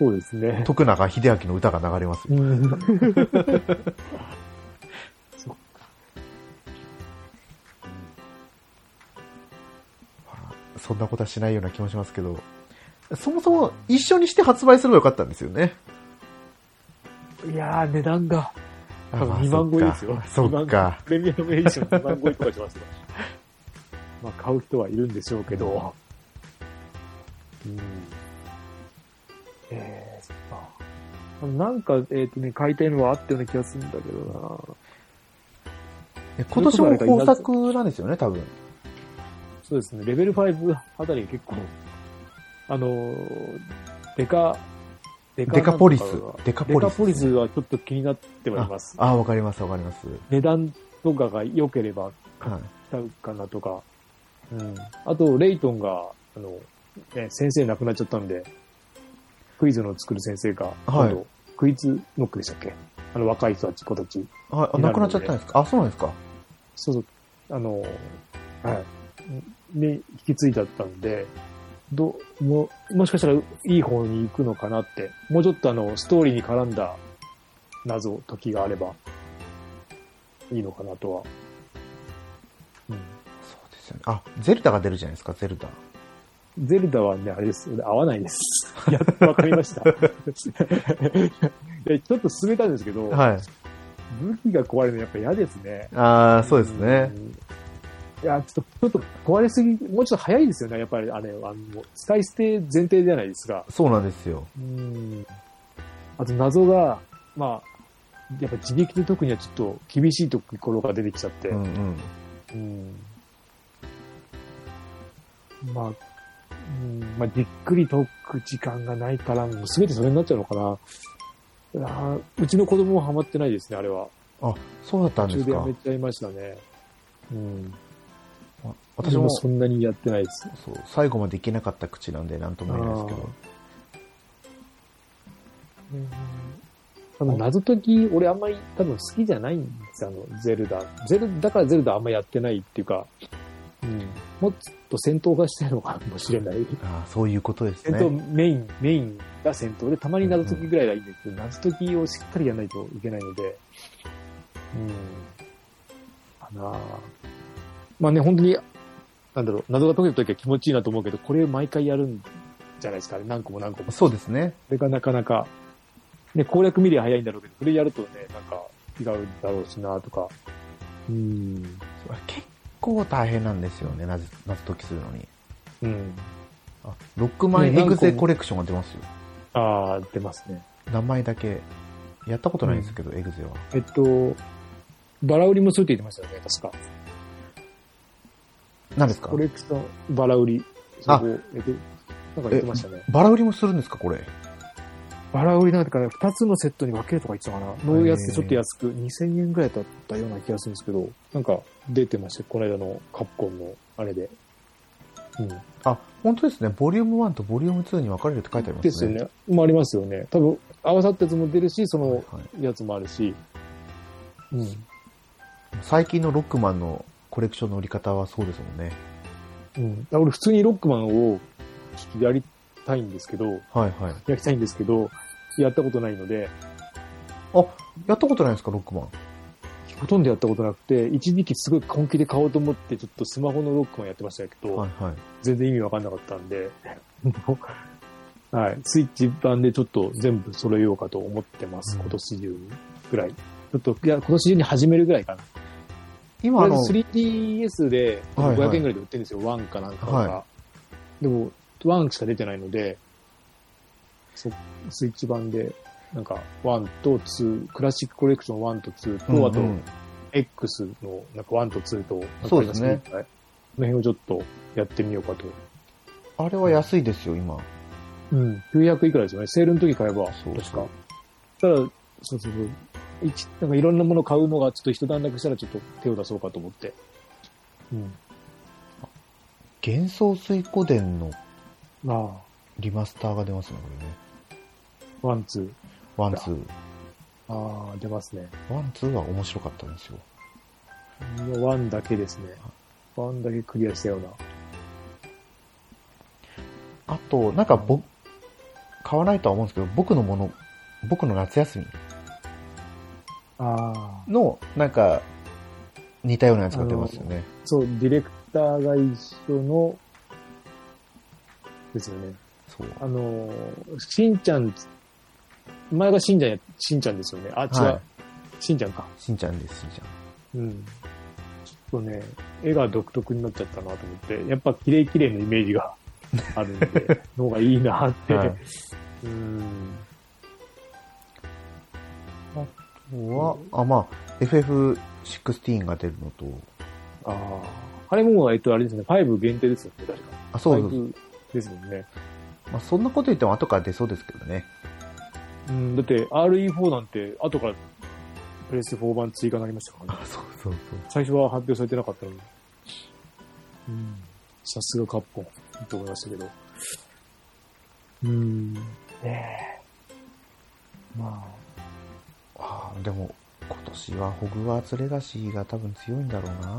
そうですね。徳永秀明の歌が流れますよ。うん。そんなことはしないような気もしますけど、そもそも一緒にして発売すればよかったんですよね。いやー、値段が。あ多分2万超えですよ。そっか。そっかプレミアムエディション2万超えとかしますよ。まあ買う人はいるんでしょうけど。うん。えー、そっか？なんか、えっ、とね、買いたいのはあったような気がするんだけどえ今年も豊作なんですよね、多分。な。そうですね、レベル5あたり結構、あのー、デカ、デデカポリス。デカポリス。デカポリスはちょっと気になってはいます。あ、わかります、わかります。値段とかが良ければはい。ちゃうかなとか。うん。あと、レイトンが、あの、ね、先生亡くなっちゃったんで、クイズの作る先生が、今度、クイズノックでしたっけ？あの、若い人たち、子たち。あ、あなくなっちゃったんですか？あ、そうなんですかそうそう、あの、はい。に引き継いだったんで、どう、も、もしかしたらいい方に行くのかなって、もうちょっとあの、ストーリーに絡んだ謎、時があれば、いいのかなとは。うん。そうですよね。あ、ゼルダが出るじゃないですか、ゼルダ。ゼルダはね、あれです。合わないです。[LAUGHS] やっとわかりました。えちょっと進めたんですけど、はい。武器が壊れるのやっぱ嫌ですね。ああ、そうですね。うん。いや、ちょっと、ちょっと壊れすぎ、もうちょっと早いですよね。やっぱり、あれ、あの、使い捨て前提じゃないですか。そうなんですよ。うん。あと謎が、まあ、やっぱ自力で特にはちょっと厳しいところが出てきちゃって。うんうん。うんまあ、うん、まあ、じっくり解く時間がないから、もう全てそれになっちゃうのかな。いやーうちの子供はハマってないですね、あれは。あ、そうだったんですか途中でやめ。ちゃいましたね。うん。あ私も、そんなにやってないです。そう、最後までいけなかった口なんで、なんとも言えないですけど。うん多分謎解き、俺あんまり多分好きじゃないんですよ、あの、ゼルダ。ゼル、だからゼルダあんまやってないっていうか、うん。もっと戦闘がしたいのかもしれない。ああ、そういうことです戦闘ね。メイン、メインが戦闘で、たまに謎解きぐらいがいいんですけど、謎解きをしっかりやらないといけないので、うん。かまあね、本当に、なんだろう、謎が解けた時は気持ちいいなと思うけど、これ毎回やるんじゃないですかね、何個も何個も。そうですね。それがなかなか、ね、攻略見りゃ早いんだろうけど、これやるとね、なんか違うだろうしなとか。うん。結構大変なんですよね、謎謎解きするのに。うん。あ、ロックマンエグゼコレクションが出ますよ。ああ、出ますね。名前だけ。やったことないんですけど、エグゼは。えっと、バラ売りもするって言ってましたよね、確か。何ですか？コレクション、バラ売り。そこ、えっと、なんか言ってましたね。バラ売りもするんですか、これ？バラ売りなんだから、二つのセットに分けるとか言ってたかな。のやつでちょっと安く、2000円ぐらいだったような気がするんですけど、なんか出てました、この間のカプコンのあれで。うん。あ、本当ですね。ボリューム1とボリューム2に分かれるって書いてありますね。ですよね。もありますよね。多分、合わさったやつも出るし、そのはいやつもあるし。うん。最近のロックマンのコレクションの売り方はそうですもんね。うん。俺普通にロックマンをちょっとやりたいんですけど、はいはい。やりたいんですけど、やったことないので、あ、やったことないですか、ロックマン。ほとんどやったことなくて、一時期すごい本気で買おうと思って、ちょっとスマホのロックマンやってましたけど、はいはい。全然意味わかんなかったんで、はい。スイッチ版でちょっと全部揃えようかと思ってます。うん今年中ぐらい。ちょっと、いや、今年中に始めるぐらいかな。今、あの、3DS ではいはい500円ぐらいで売ってるんですよ。1かなんかが。はでも、1しか出てないので、そスイッチ版で、なんか、1と2、クラシックコレクション1と2と、あとうんう、ん X の、なんか1と2と、そうですねはい。この辺をちょっとやってみようかと。あれは安いですよ、今。うん。900いくらですよね。セールの時買えば、そう確か。ただ、そうそうそう。一、なんかいろんなもの買うのがちょっと一段落したらちょっと手を出そうかと思って。うん。幻想水滸伝のあリマスターが出ますね、こあ、 One、Two。れね。 One、Two。ああ、出ますね。 One、 Two は面白かったんですよ。 One だけですね。 One だけクリアしたような。あと、なんか僕、買わないとは思うんですけど、僕のもの、僕の夏休みああ。の、なんか、似たようなやつが出ますよね。そう、ディレクターが一緒の、ですよね。そう。あのー、しんちゃん、前がしんちゃんや、しんちゃんですよね。あ、違う。はいしんちゃんか。しんちゃんです、しんちうん。ちょっとね、絵が独特になっちゃったなと思って、やっぱ綺麗綺麗のイメージがあるんで、[LAUGHS] のがいいなって。はいうん。ゃん。は、あ、まあ、FF16 が出るのと、ああ。あれも、えっと、あれですね、5限定ですよね、確か。あ、そうです。5ですもんね。まあ、そんなこと言っても後から出そうですけどね。うん、だって RE4 なんて、後からプレス4版追加になりましたからね。あ、そうそうそう。最初は発表されてなかったのに。うん。さすがカッポン、と思いましたけど。うん。ねえ。まああ、でも、今年はホグワーツレガシーが多分強いんだろうな。あ、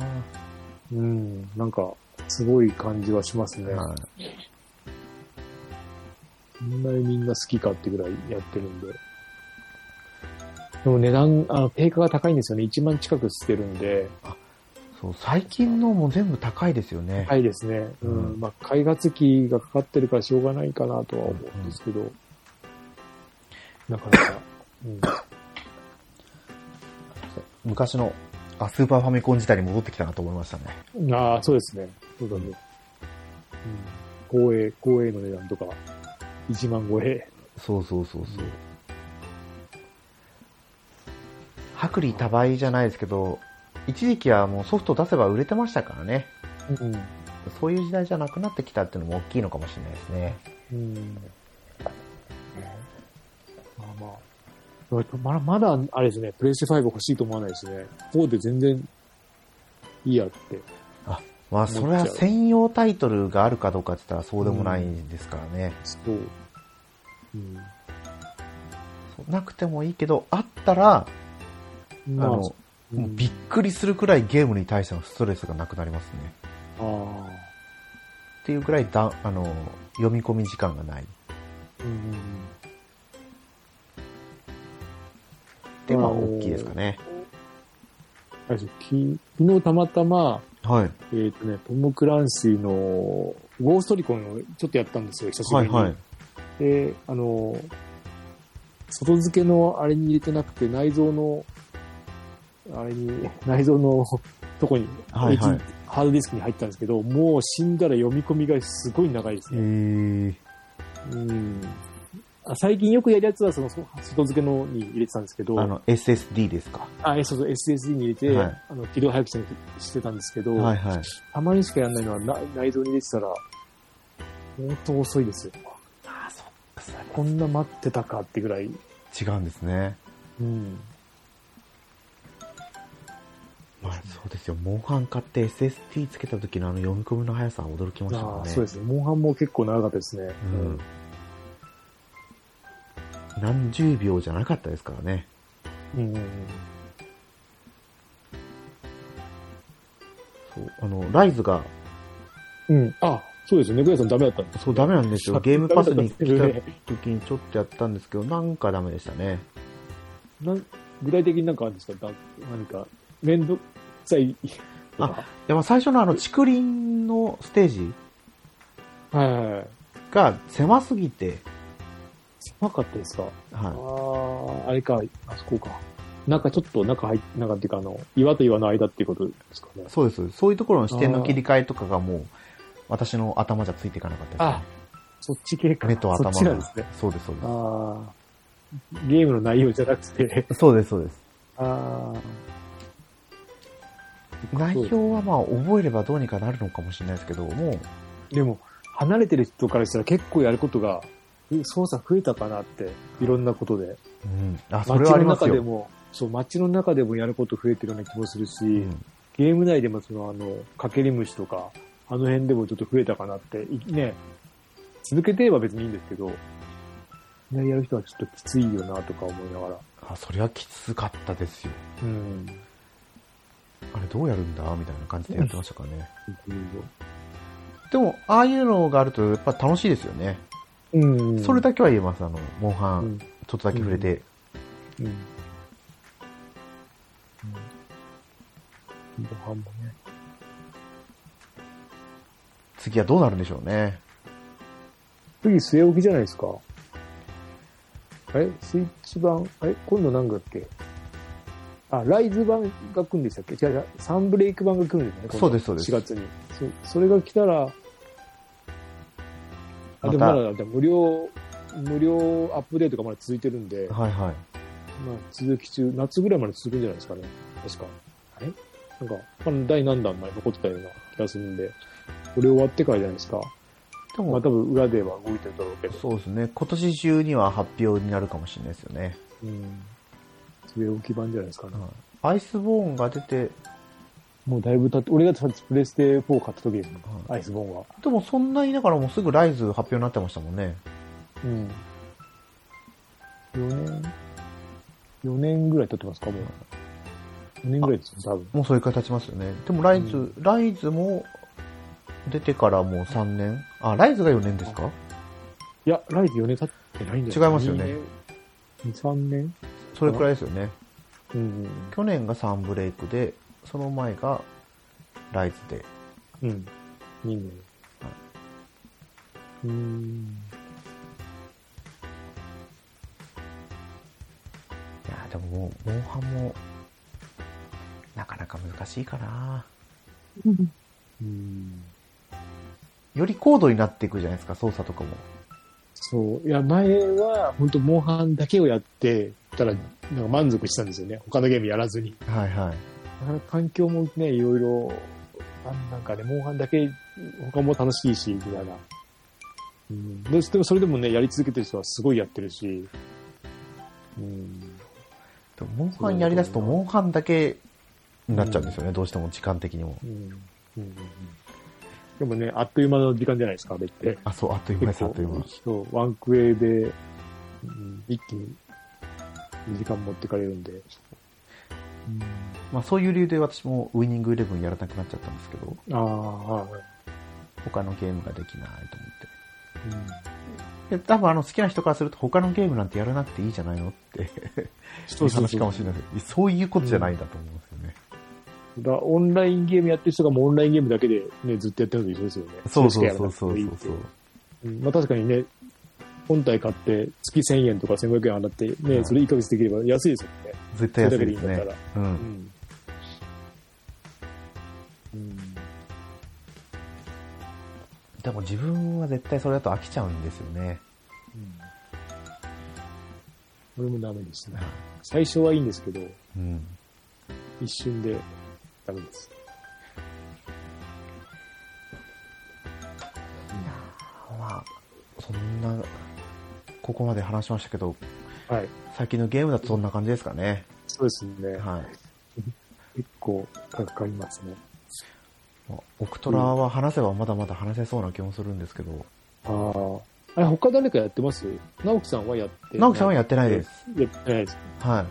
うん。なんか、すごい感じはしますね。はい。こんなにみんな好きかってぐらいやってるんで。でも値段、あの、定価が高いんですよね。1万近くしてるんで、そう、最近のも全部高いですよね。高いですね。うん。うんまあ、開発費がかかってるからしょうがないかなとは思うんですけど、なかなか、[COUGHS] うん。昔の、あ、スーパーファミコン時代に戻ってきたなと思いましたね。ああ、そうですね。そうだね。うん。公営、公営の値段とか、1万超え。そうそうそうそう。薄利多売じゃないですけど、一時期はもうソフト出せば売れてましたからね。うん。そういう時代じゃなくなってきたっていうのも大きいのかもしれないですね。うん。まあまあ。まだ、まだ、あれですね、プレイステ5欲しいと思わないですね。4で全然いいやって。まあ、それは専用タイトルがあるかどうかって言ったらそうでもないですからね。そう。うん。そうなくてもいいけど、あったら、まあ、あの、うんびっくりするくらいゲームに対してのストレスがなくなりますね。ああ。っていうくらいだ、あの、読み込み時間がない。うんうんうん。っていうのはあ大きいですかね。あれですき昨日たまたま、はい。えっ、とね、トム・クランシーのゴーストリコンをちょっとやったんですよ、久しぶりに。はいはい。で、あの、外付けのあれに入れてなくて、内蔵の、あれに、内蔵のとこに、はいはいハードディスクに入ったんですけど、もう死んだら読み込みがすごい長いですえね。ー、うん。あ最近よくやるやつは、その、そ外付けのに入れてたんですけど、あの、SSD ですか？あ、えそうそう、SSD に入れて、はいあの、起動早くしてしてたんですけど、はいはい。たまにしかやんないのはな内蔵に入れてたら、相当遅いですよ。あそっか、そこんな待ってたかってぐらい。違うんですね。うん。まあそうですよ。モンハン買って SSD つけた時のあの読み込みの速さは驚きましたもんね。そうですね。モンハンも結構長かったですね。うん。何十秒じゃなかったですからね。うん。うん。そう。あの、ライズが、うん。あ、そうですよね。グラさんダメだったんですそう、ダメなんですよ。[LAUGHS] ゲームパスに来た時にちょっとやったんですけど、なんかダメでしたね。なん具体的になんかあるんですか？だ何か、めんどくさいとか。でも最初のあの、竹林のステージはいはいはい。が狭すぎて、狭かったですか？あはあ、あれか、あそこか。なんかちょっと中入っ、中っていうかあの、岩と岩の間っていうことですかねい。。そうです。そういうところの視点の切り替えとかがもう、私の頭じゃついていかなかったです、あ、そっち系か。目と頭が。そっちなんですね。そうです、そうです。ああ。ゲームの内容じゃなくて、そうです、そうです。ああ。内容はまあ覚えればどうにかなるのかもしれないですけど、もう、でも、離れてる人からしたら結構やることが、え操作増えたかなって、いろんなことで。うん。あ、それは街のありますよ。中でも、そう、街の中でもやること増えてるような気もするし、うんゲーム内でもその、あの、かけり虫とか、あの辺でもちょっと増えたかなって、いね、続けてれば別にいいんですけど、いきなりやる人はちょっときついよなとか思いながら。あ、それはきつかったですよ。うん。あれどうやるんだみたいな感じでやってましたからね。でも、ああいうのがあるとやっぱ楽しいですよね。うん。それだけは言えます。あの、モンハン、うん。ちょっとだけ触れて。うん。うん。ご飯もね。次はどうなるんでしょうね。次、据え置きじゃないですか。あれ？スイッチ版、あれ？今度なんだっけ？あ、ライズ版が来るんでしたっけ？違う違う、サンブレイク版が来るんですね。そうですそうです4月に。そそれが来たら、あ、でもまだ、無料、無料アップデートがまだ続いてるんで、はいはい。まあ、続き中、夏ぐらいまで続くんじゃないですかね。確か。あれ？なんか、第何弾まで残ってたような気がするんで、これ終わってからじゃないですか。でも、まあ多分裏では動いてるだろうけど。そうですね。今年中には発表になるかもしれないですよね。うん。据え置き版じゃないですかね。アイスボーンが出て、もうだいぶ経って、俺がプレステ4買った時ですね。はいアイスボーンは。でもそんなにだからもうすぐライズ発表になってましたもんね。うん。4年、4年ぐらい経ってますかもう。4年ぐらいですよ、多分。もうそういう形ちますよね。でもライズ、うライズも出てからもう3年？あ、ライズが4年ですか？いや、ライズ4年経ってないんじゃ違いますよね。2、3年？それくらいですよね。うん去年がサンブレイクで、その前がライズで。うん。うん。2年。うーん。いや、でももう、モンハンも、なかなか難しいかな。うん。より高度になっていくじゃないですか、操作とかも。そう。いや、前は、本当モンハンだけをやってたら、なんか満足したんですよね。他のゲームやらずに。はいはい。なかなか環境もね、いろいろ、あなんかね、モンハンだけ、他も楽しいし、みたいな。うん。ででもそれでもね、やり続けてる人はすごいやってるし。うん。でもモンハンやりだすと、モンハンだけになっちゃうんですよね、どうしても時間的にも。うん。うんうんうん。でもね、あっという間の時間じゃないですか、あれって。あ、そう、あっという間です、あっという間。そう、ワンクエで、うん、一気に2時間持ってかれるんで。うんまあそういう理由で私もウイニングイレブンやらなくなっちゃったんですけど、ああ、はい。他のゲームができないと思って。うん多分あの好きな人からすると他のゲームなんてやらなくていいじゃないのっていう話かもしれないけど、そういうことじゃないんだと思うんですよね。だオンラインゲームやってる人がもうオンラインゲームだけでね、ずっとやってるのと一緒ですよね。そうそうそうそうそういいっていううんまあ確かにね、本体買って月1000円とか1500円払ってね、はいそれ1ヶ月できれば安いですよね。絶対安いですねそれだけでいいんだっ。う。うんん。うん。でも自分は絶対それだと飽きちゃうんですよね。俺もダメですね。最初はいいんですけど、うん。一瞬でダメです。まあ、そんな、ここまで話しましたけど、はい。最近のゲームだとそんな感じですかね。そうですね。はい。[LAUGHS] 結構かかりますね。まあオクトラは話せばまだまだ話せそうな気もするんですけど、ああ。あれ、他誰かやってます？直樹さんはやって直樹さんはやってないです。やってないです。はい。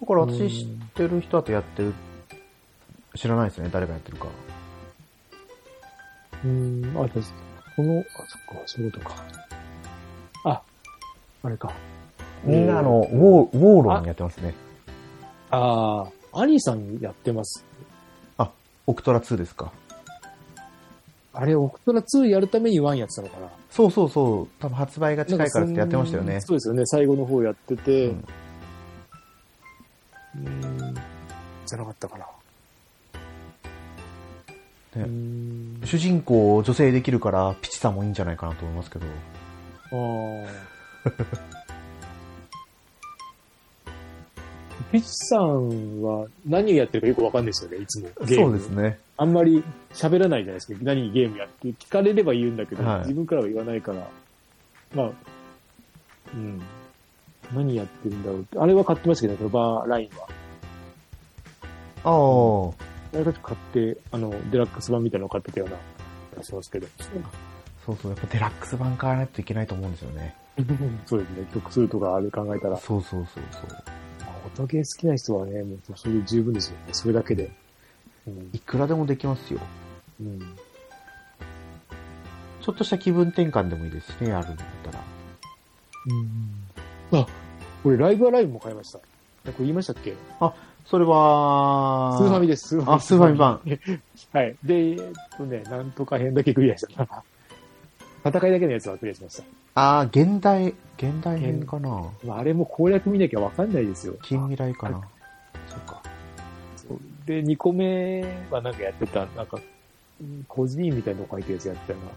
だからうん私知ってる人だとやってる、知らないですね、誰がやってるか。うーん、あ、確かこの、あ、そっか、そういうことか。あ、あれか。みんなあの、えーウォー、ウォーロンやってますね。ああ、アニさんやってます。あ、オクトラ2ですか。あれ、オクトラ2やるために1やってたのかな？そうそうそう。多分発売が近いからってやってましたよね。そうですよね。最後の方やってて、ううんーん、じゃなかったかな。ね主人公を女性できるから、ピチさんもいいんじゃないかなと思いますけど。ああ。[LAUGHS] ピッチさんは何をやってるかよくわかんないですよね、いつも。そムうですね。あんまり喋らないじゃないですか。何ゲームやって。聞かれれば言うんだけど、はい自分からは言わないから。まあ、うん。何やってるんだろうって。あれは買ってましたけど、バーラインは。ああ、あれだと買って、あの、デラックス版みたいなのを買ってたような気がしますけど。そうそう。やっぱデラックス版買わないといけないと思うんですよね。[LAUGHS] そうですね。曲数とかあれ考えたら。そうそうそうそう。まあ音ゲー好きな人はね、もうそれで十分ですよね。それだけで。うんいくらでもできますよ。うん。ちょっとした気分転換でもいいですしね、やるんだったら。あ、俺ライブアライブも買いました。これ言いましたっけ？それは、スーファミです。スーあスーファミ版。[LAUGHS] はい。で、えっとね、なんとか編だけクリアした。[LAUGHS] 戦いだけのやつはクリアしました。ああ、現代、現代編かな。まあ、あれも攻略見なきゃわかんないですよ。近未来かな。で、2個目はなんかやってた、なんか、うん個人みたいなの書いてるやつやってたよな。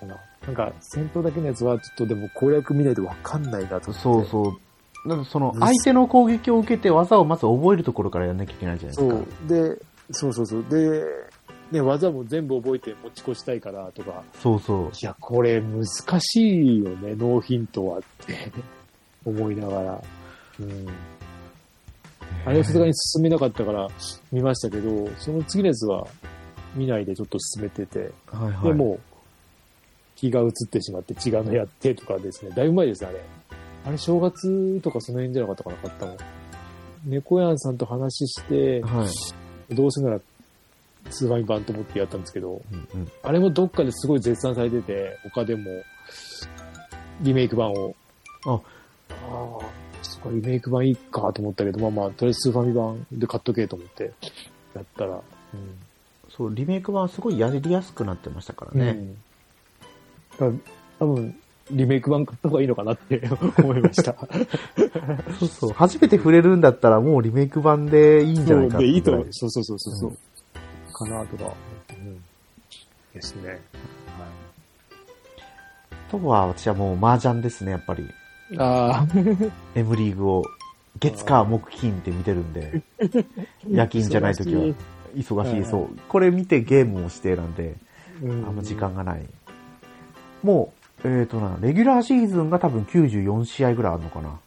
かななんか、戦闘だけのやつはちょっとでも攻略見ないとわかんないなと思って。そうそう。なんかその、相手の攻撃を受けて技をまず覚えるところからやんなきゃいけないじゃないですか。そう。で、そうそうそう。で、ね、技も全部覚えて持ち越したいからとか。そうそう。いや、これ難しいよね、ノーヒントはって思いながら。うん。あれはさすがに進めなかったから見ましたけど、その次のやつは見ないでちょっと進めてて、はいはい。でもう気が移ってしまって違うのやってとかですね、だいぶ前ですね、あれ。あれ正月とかその辺じゃなかったかな、買ったの。猫やんさんと話して、はい。どうせならスーファミ版と思ってやったんですけど、うんうん。あれもどっかですごい絶賛されてて、他でもリメイク版を。あ、あリメイク版いいかと思ったけど、まあまあ、とりあえずスーファミ版で買っとけと思って、やったら、うん。そう、リメイク版すごいやりやすくなってましたからね。うん。だ多分、リメイク版買った方がいいのかなって [LAUGHS] 思いました。そうそう。初めて触れるんだったらもうリメイク版でいいんじゃないかそうで、いいと思う。そうそうそうそうそう、かなとか。うん。ですね。あとは私はもう麻雀ですね、やっぱり。ああ。[LAUGHS] M リーグを月火木金って見てるんで、[LAUGHS] 夜勤じゃない時は忙しい、はいそう。これ見てゲームをしてなんで、うんあんま時間がない。もう、えっ、とな、レギュラーシーズンが多分94試合ぐらいあるのかな。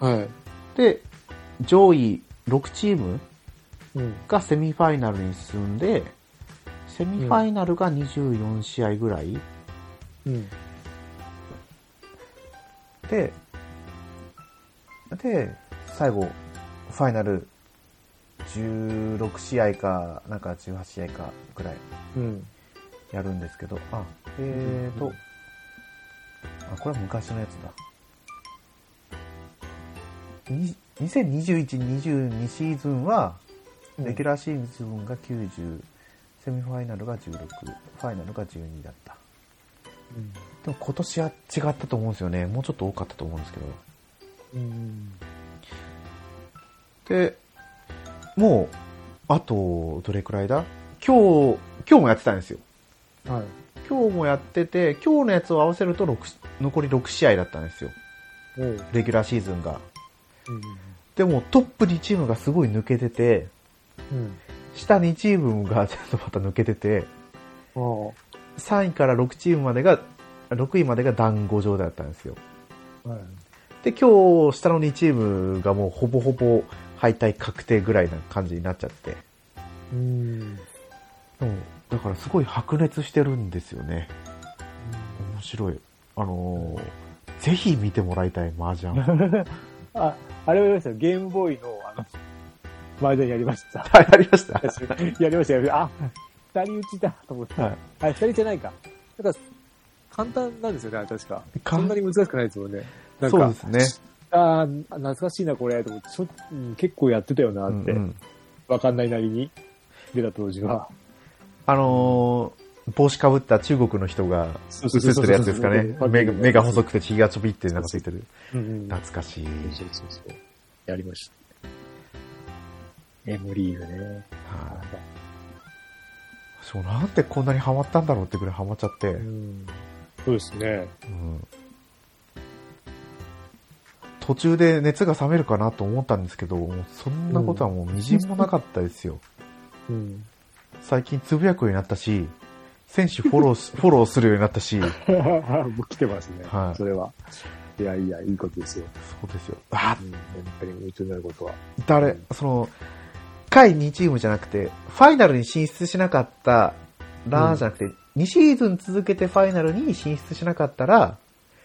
はい。で、上位6チームうん。がセミファイナルに進んで、セミファイナルが24試合ぐらい、うん。で、で、最後、ファイナル16試合か、なんか18試合かぐらいうん。やるんですけど、あ、えーと、あ、これは昔のやつだ。に2021-22シーズンは、レギュラーシーズンが90、セミファイナルが16、ファイナルが12だった。うん。でも今年は違ったと思うんですよね。もうちょっと多かったと思うんですけど。うん。で、もう、あと、どれくらいだ？今日、今日もやってたんですよ。はい。今日もやってて、今日のやつを合わせると6残り6試合だったんですよ。レギュラーシーズンが。うん。でもトップ2チームがすごい抜けてて、うん。下2チームがちょっとまた抜けてて、ああ。3位から6チームまでが、6位までが団子状だったんですよ。はい。で、今日下の2チームがもうほぼほぼ敗退確定ぐらいな感じになっちゃって。うん。うんだからすごい白熱してるんですよね。面白い。あのーぜひ見てもらいたい、麻雀。[LAUGHS] あ、あれはやりましたよ。ゲームボーイの、あの、麻雀やりました。[LAUGHS] はい、ありました。[LAUGHS] やりました、やりました。あ、二人打ちだと思って。はい。あ、二人じゃないか。なんか、簡単なんですよね、確か。かそんなに難しくないですもんね。なんか、そうですね。あー懐かしいな、これ、と思って、ちょうん結構やってたよな、って。わ、うんうんかんないなりに。出た当時は。あのー帽子かぶった中国の人が映ってるやつですかね。目が目が細くて血がちょびってなんかついてる。懐かしい。そうそうそう。やりました。M リーグね。はいそう、なんでこんなにハマったんだろうってぐらいハマっちゃって。うん。そうですね。うん途中で熱が冷めるかなと思ったんですけど、そんなことはもうみじんもなかったですよ。うん。最近つぶやくようになったし、選手フォローし、[LAUGHS] フォローするようになったし、そ [LAUGHS] うもう来てますね。はいそれは。いやいや、いいことですよ。ですよ。あ、うん。やっぱり夢中になることは。誰、その、下位2チームじゃなくて、ファイナルに進出しなかったら、うんじゃなくて、2シーズン続けてファイナルに進出しなかったら、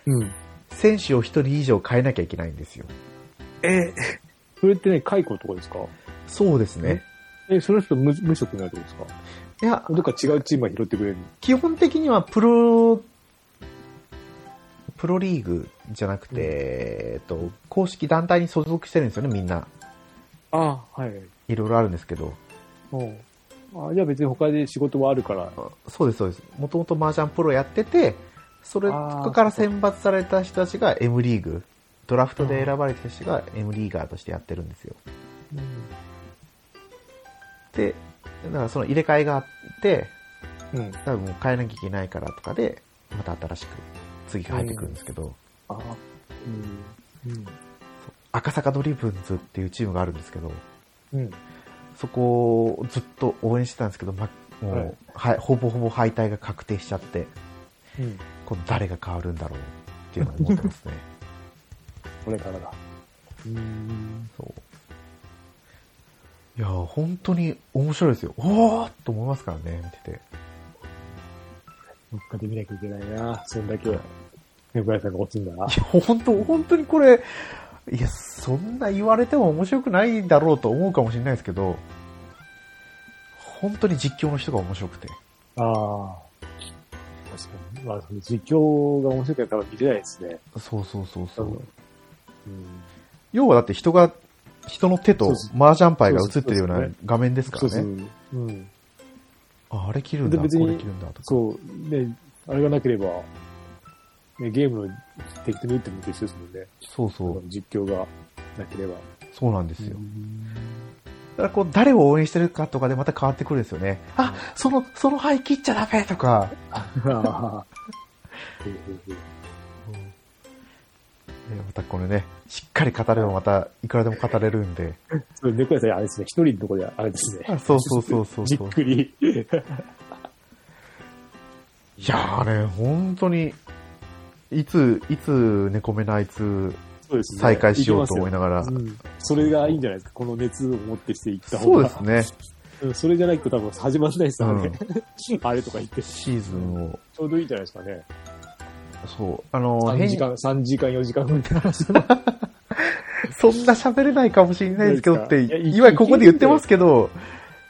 うん。選手を1人以上変えなきゃいけないんですよ。え、それってね、解雇とかですか？そうですね。え、その人無無職になるってことですか？いや、どっか違うチームが拾ってくれる基本的にはプロ、プロリーグじゃなくて、うんえっと、公式団体に所属してるんですよね、みんな。あはい。いろいろあるんですけど。うん。あじゃあ別に他で仕事はあるから。そうです、そうです。もともと麻雀プロやってて、それから選抜された人たちが M リーグ、ドラフトで選ばれた人が M リーガーとしてやってるんですよ。で、だからその入れ替えがあって、うん。多分もう変えなきゃいけないからとかで、また新しく次が入ってくるんですけど、あうん。うん。赤坂ドリブンズっていうチームがあるんですけど、うん。そこをずっと応援してたんですけど、ま、もう、ははいい、ほぼほぼ敗退が確定しちゃって、うん。これ誰が変わるんだろうっていうのを思ってますね。[LAUGHS] これからだ。うん。そう。いやー、本当に面白いですよ。おーっと思いますからね、見てて。どっかで見なきゃいけないな。そんだけ、猫屋さんが落ちんだな。いや、本当、本当にこれ、いや、そんな言われても面白くないだろうと思うかもしれないですけど、本当に実況の人が面白くて。ああ。確かに。まあ、実況が面白いから見れないですね。そうそうそうそう。うん。要はだって人が、人の手と麻雀牌が映ってるような画面ですかそうそう。らね。うん。あ、あれ切るんだ、これ切るんだとか。そう。ね、あれがなければ、ね、ゲームの適当に打っても一緒ですもんね。そうそう。実況がなければ。そうなんですよ。だからこう、誰を応援してるかとかでまた変わってくるんですよね。あ、その、その牌切っちゃダメとか。[LAUGHS] またこれね、しっかり語ればまたいくらでも語れるんで。そう、猫屋さんあれですね、一人のところであれですね。あそうそうそうそうじそう [LAUGHS] っくり。[LAUGHS] いやーね、本当に、いつ、いつ猫目のあいつそうですね。再開しようと思いながら。いけますようん。それがいいんじゃないですか？この熱を持ってしていった方そうが。ですね。うんそれじゃないと多分始まらないですよね。[LAUGHS] あれとか言って。ちシーズンを、ょうどいいんじゃないですかね。そう、あの、3時変間、3時間、4時間分って話 [LAUGHS] そんな喋れないかもしれないですけどって、いやい今ここで言ってますけど、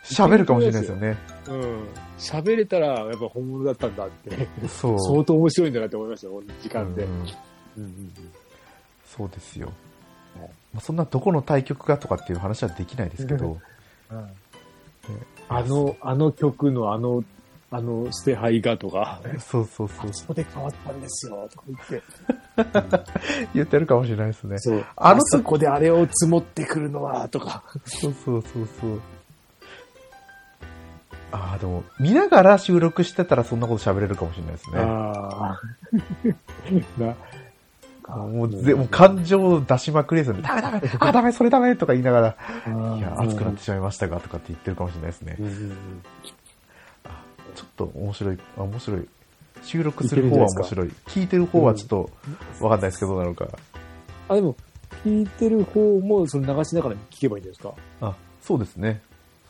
喋るかもしれないですよね。うん。喋れたら、やっぱ本物だったんだって。そう。相当面白いんだなって思いましたよ、時間で。うんうんうんそうですよ。はいまあ、そんなどこの対局がとかっていう話はできないですけど、うんあの、あの曲のあの、あの捨て牌がとか、そうそうそうあ。そこで変わったんですよ、とか言って。言ってるかもしれないですね。そう。あのあのそこであれを積もってくるのは、とか。そうそうそうそう。ああ、でも、見ながら収録してたらそんなこと喋れるかもしれないですね。ああ。な、もうぜ、もう感情を出しまくりですよね。ダメダメ [LAUGHS] あ、ダメ、それダメとか言いながら、いや、熱くなってしまいましたが、とかって言ってるかもしれないですね。ちょっと面白い、あ面白い。収録する方は面白い。聞いてる方はちょっと、わかんないですけど、どうなのか。あ、でも、聞いてる方も、その流しながら聞けばいいんじゃないですか？あ、そうですね。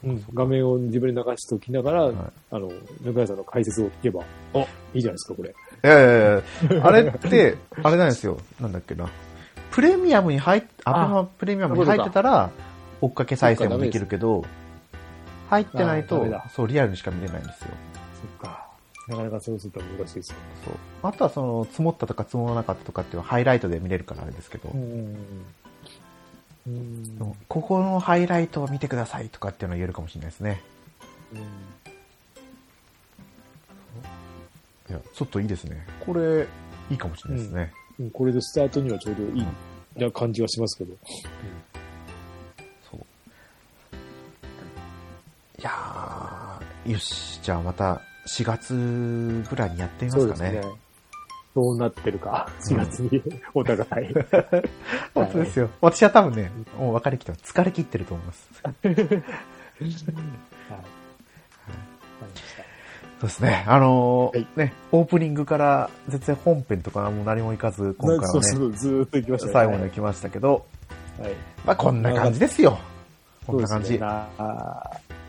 うん、画面を自分で流しておきながら、はいあの、中谷さんの解説を聞けば、あ、いいじゃないですか、これ。いやいやいやあれって、あれなんですよ。なんだっけな。プレミアムに入っ、アベマプレミアムに入ってたら、追っかけ再生もできるけど、入ってないとそう、リアルにしか見れないんですよ。そっか。なかなかそうすると難しいですよ。そう。あとはその、積もったとか積もらなかったとかっていうのはハイライトで見れるからあれですけど、うんここのハイライトを見てくださいとかっていうのは言えるかもしれないですね。いや、ちょっといいですね。これ、いいかもしれないですね。うん、これでスタートにはちょうどいい、な感じがしますけど。そう。いやー、よし、じゃあまた4月ぐらいにやってみますかね。どうなってるか、4月に、[LAUGHS] お互い。本当ですよ。私は多分ね、もう分かりきって疲れ切ってると思います。[LAUGHS] そうですね。あのーはいね、オープニングから全然本編とかも何もいかず、今回はね、そうそう、ずーっと行きましたね。最後まで来ましたけど、はい。まあこんな感じですよ。こんな感じ。ね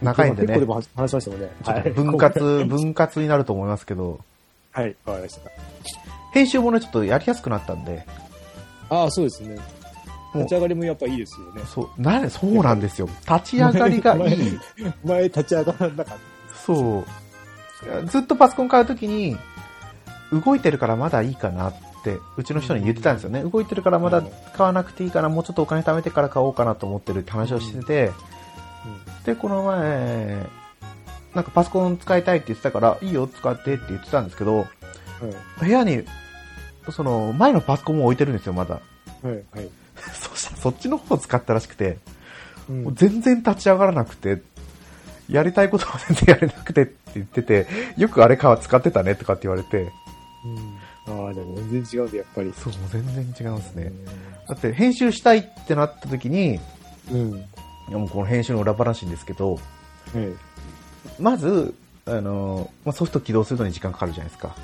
長いんでね結構でも話しましたもんね。ちょっと分割、[LAUGHS] 分割になると思いますけど、はい、わかりました。編集もね、ちょっとやりやすくなったんで、ああ、そうですね。立ち上がりもやっぱいいですよね。そう、なれ、そうなんですよ。立ち上がりがいい。前立ち上がらなかっそう。ずっとパソコン買うときに、動いてるからまだいいかなって、うちの人に言ってたんですよね。動いてるからまだ買わなくていいかな、もうちょっとお金貯めてから買おうかなと思ってるって話をしてて、で、この前、なんかパソコン使いたいって言ってたから、いいよ、使ってって言ってたんですけど。部屋に、その、前のパソコンも置いてるんですよ、まだ。はい、はい。[LAUGHS] そしたらそっちの方を使ったらしくて、うんもう全然立ち上がらなくて、やりたいことは全然やれなくてって言ってて、よくあれか使ってたねとかって言われて、うん。ああ、でも全然違うんで、やっぱり。そう、全然違いますね。だって編集したいってなった時に、うん。いやもうこの編集の裏話ですけど、はい。まず、あの、まあ、ソフト起動するのに時間かかるじゃないですか。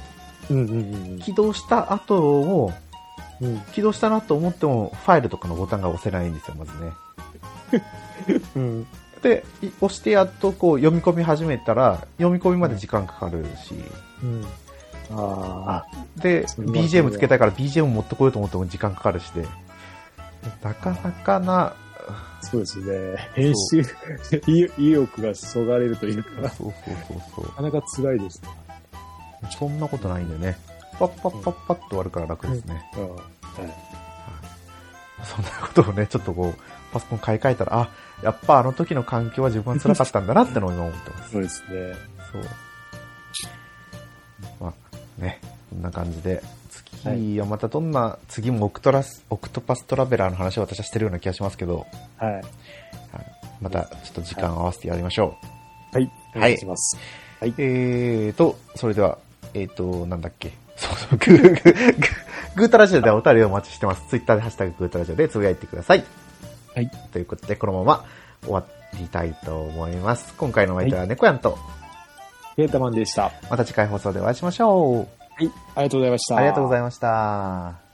うんうん起動した後を、うん。うん。起動したなと思っても、ファイルとかのボタンが押せないんですよ、まずね。[LAUGHS] うん。で、い押してやっとこう読み込み始めたら、読み込みまで時間かかるし、うん。ああ。で、BGM つけたいから BGM 持ってこようと思っても時間かかるしで、なかなかな、そうですね。編集、意意欲がそがれるというか、なそうそうそうそう。かなか辛いですね。そんなことないんでね。パッパッパッパッと終わるから楽ですね。うん。はい。そんなことをね、ちょっとこう、パソコン買い替えたら、あ、やっぱあの時の環境は自分は辛かったんだなってのを今思ってます。そうですね。そう。まあ、ね、こんな感じで、次はまたどんな、次もオクトラス、オクトパストラベラーの話を私はしてるような気がしますけど、はい。はい、またちょっと時間を合わせてやりましょはい。お願いします。う。えーと、それでは、えーと、なんだっけ？そうそう、グー、グー、グー、グータラジオではお便りをお待ちしてます。ツイッターでハッシュタググータラジオでつぶやいてください。はい。ということで、このまま終わりたいと思います。今回のお相手は猫やんと、ケータマンでした。はまた次回放送でお会いしましょう。い。ありがとうございました。ありがとうございました。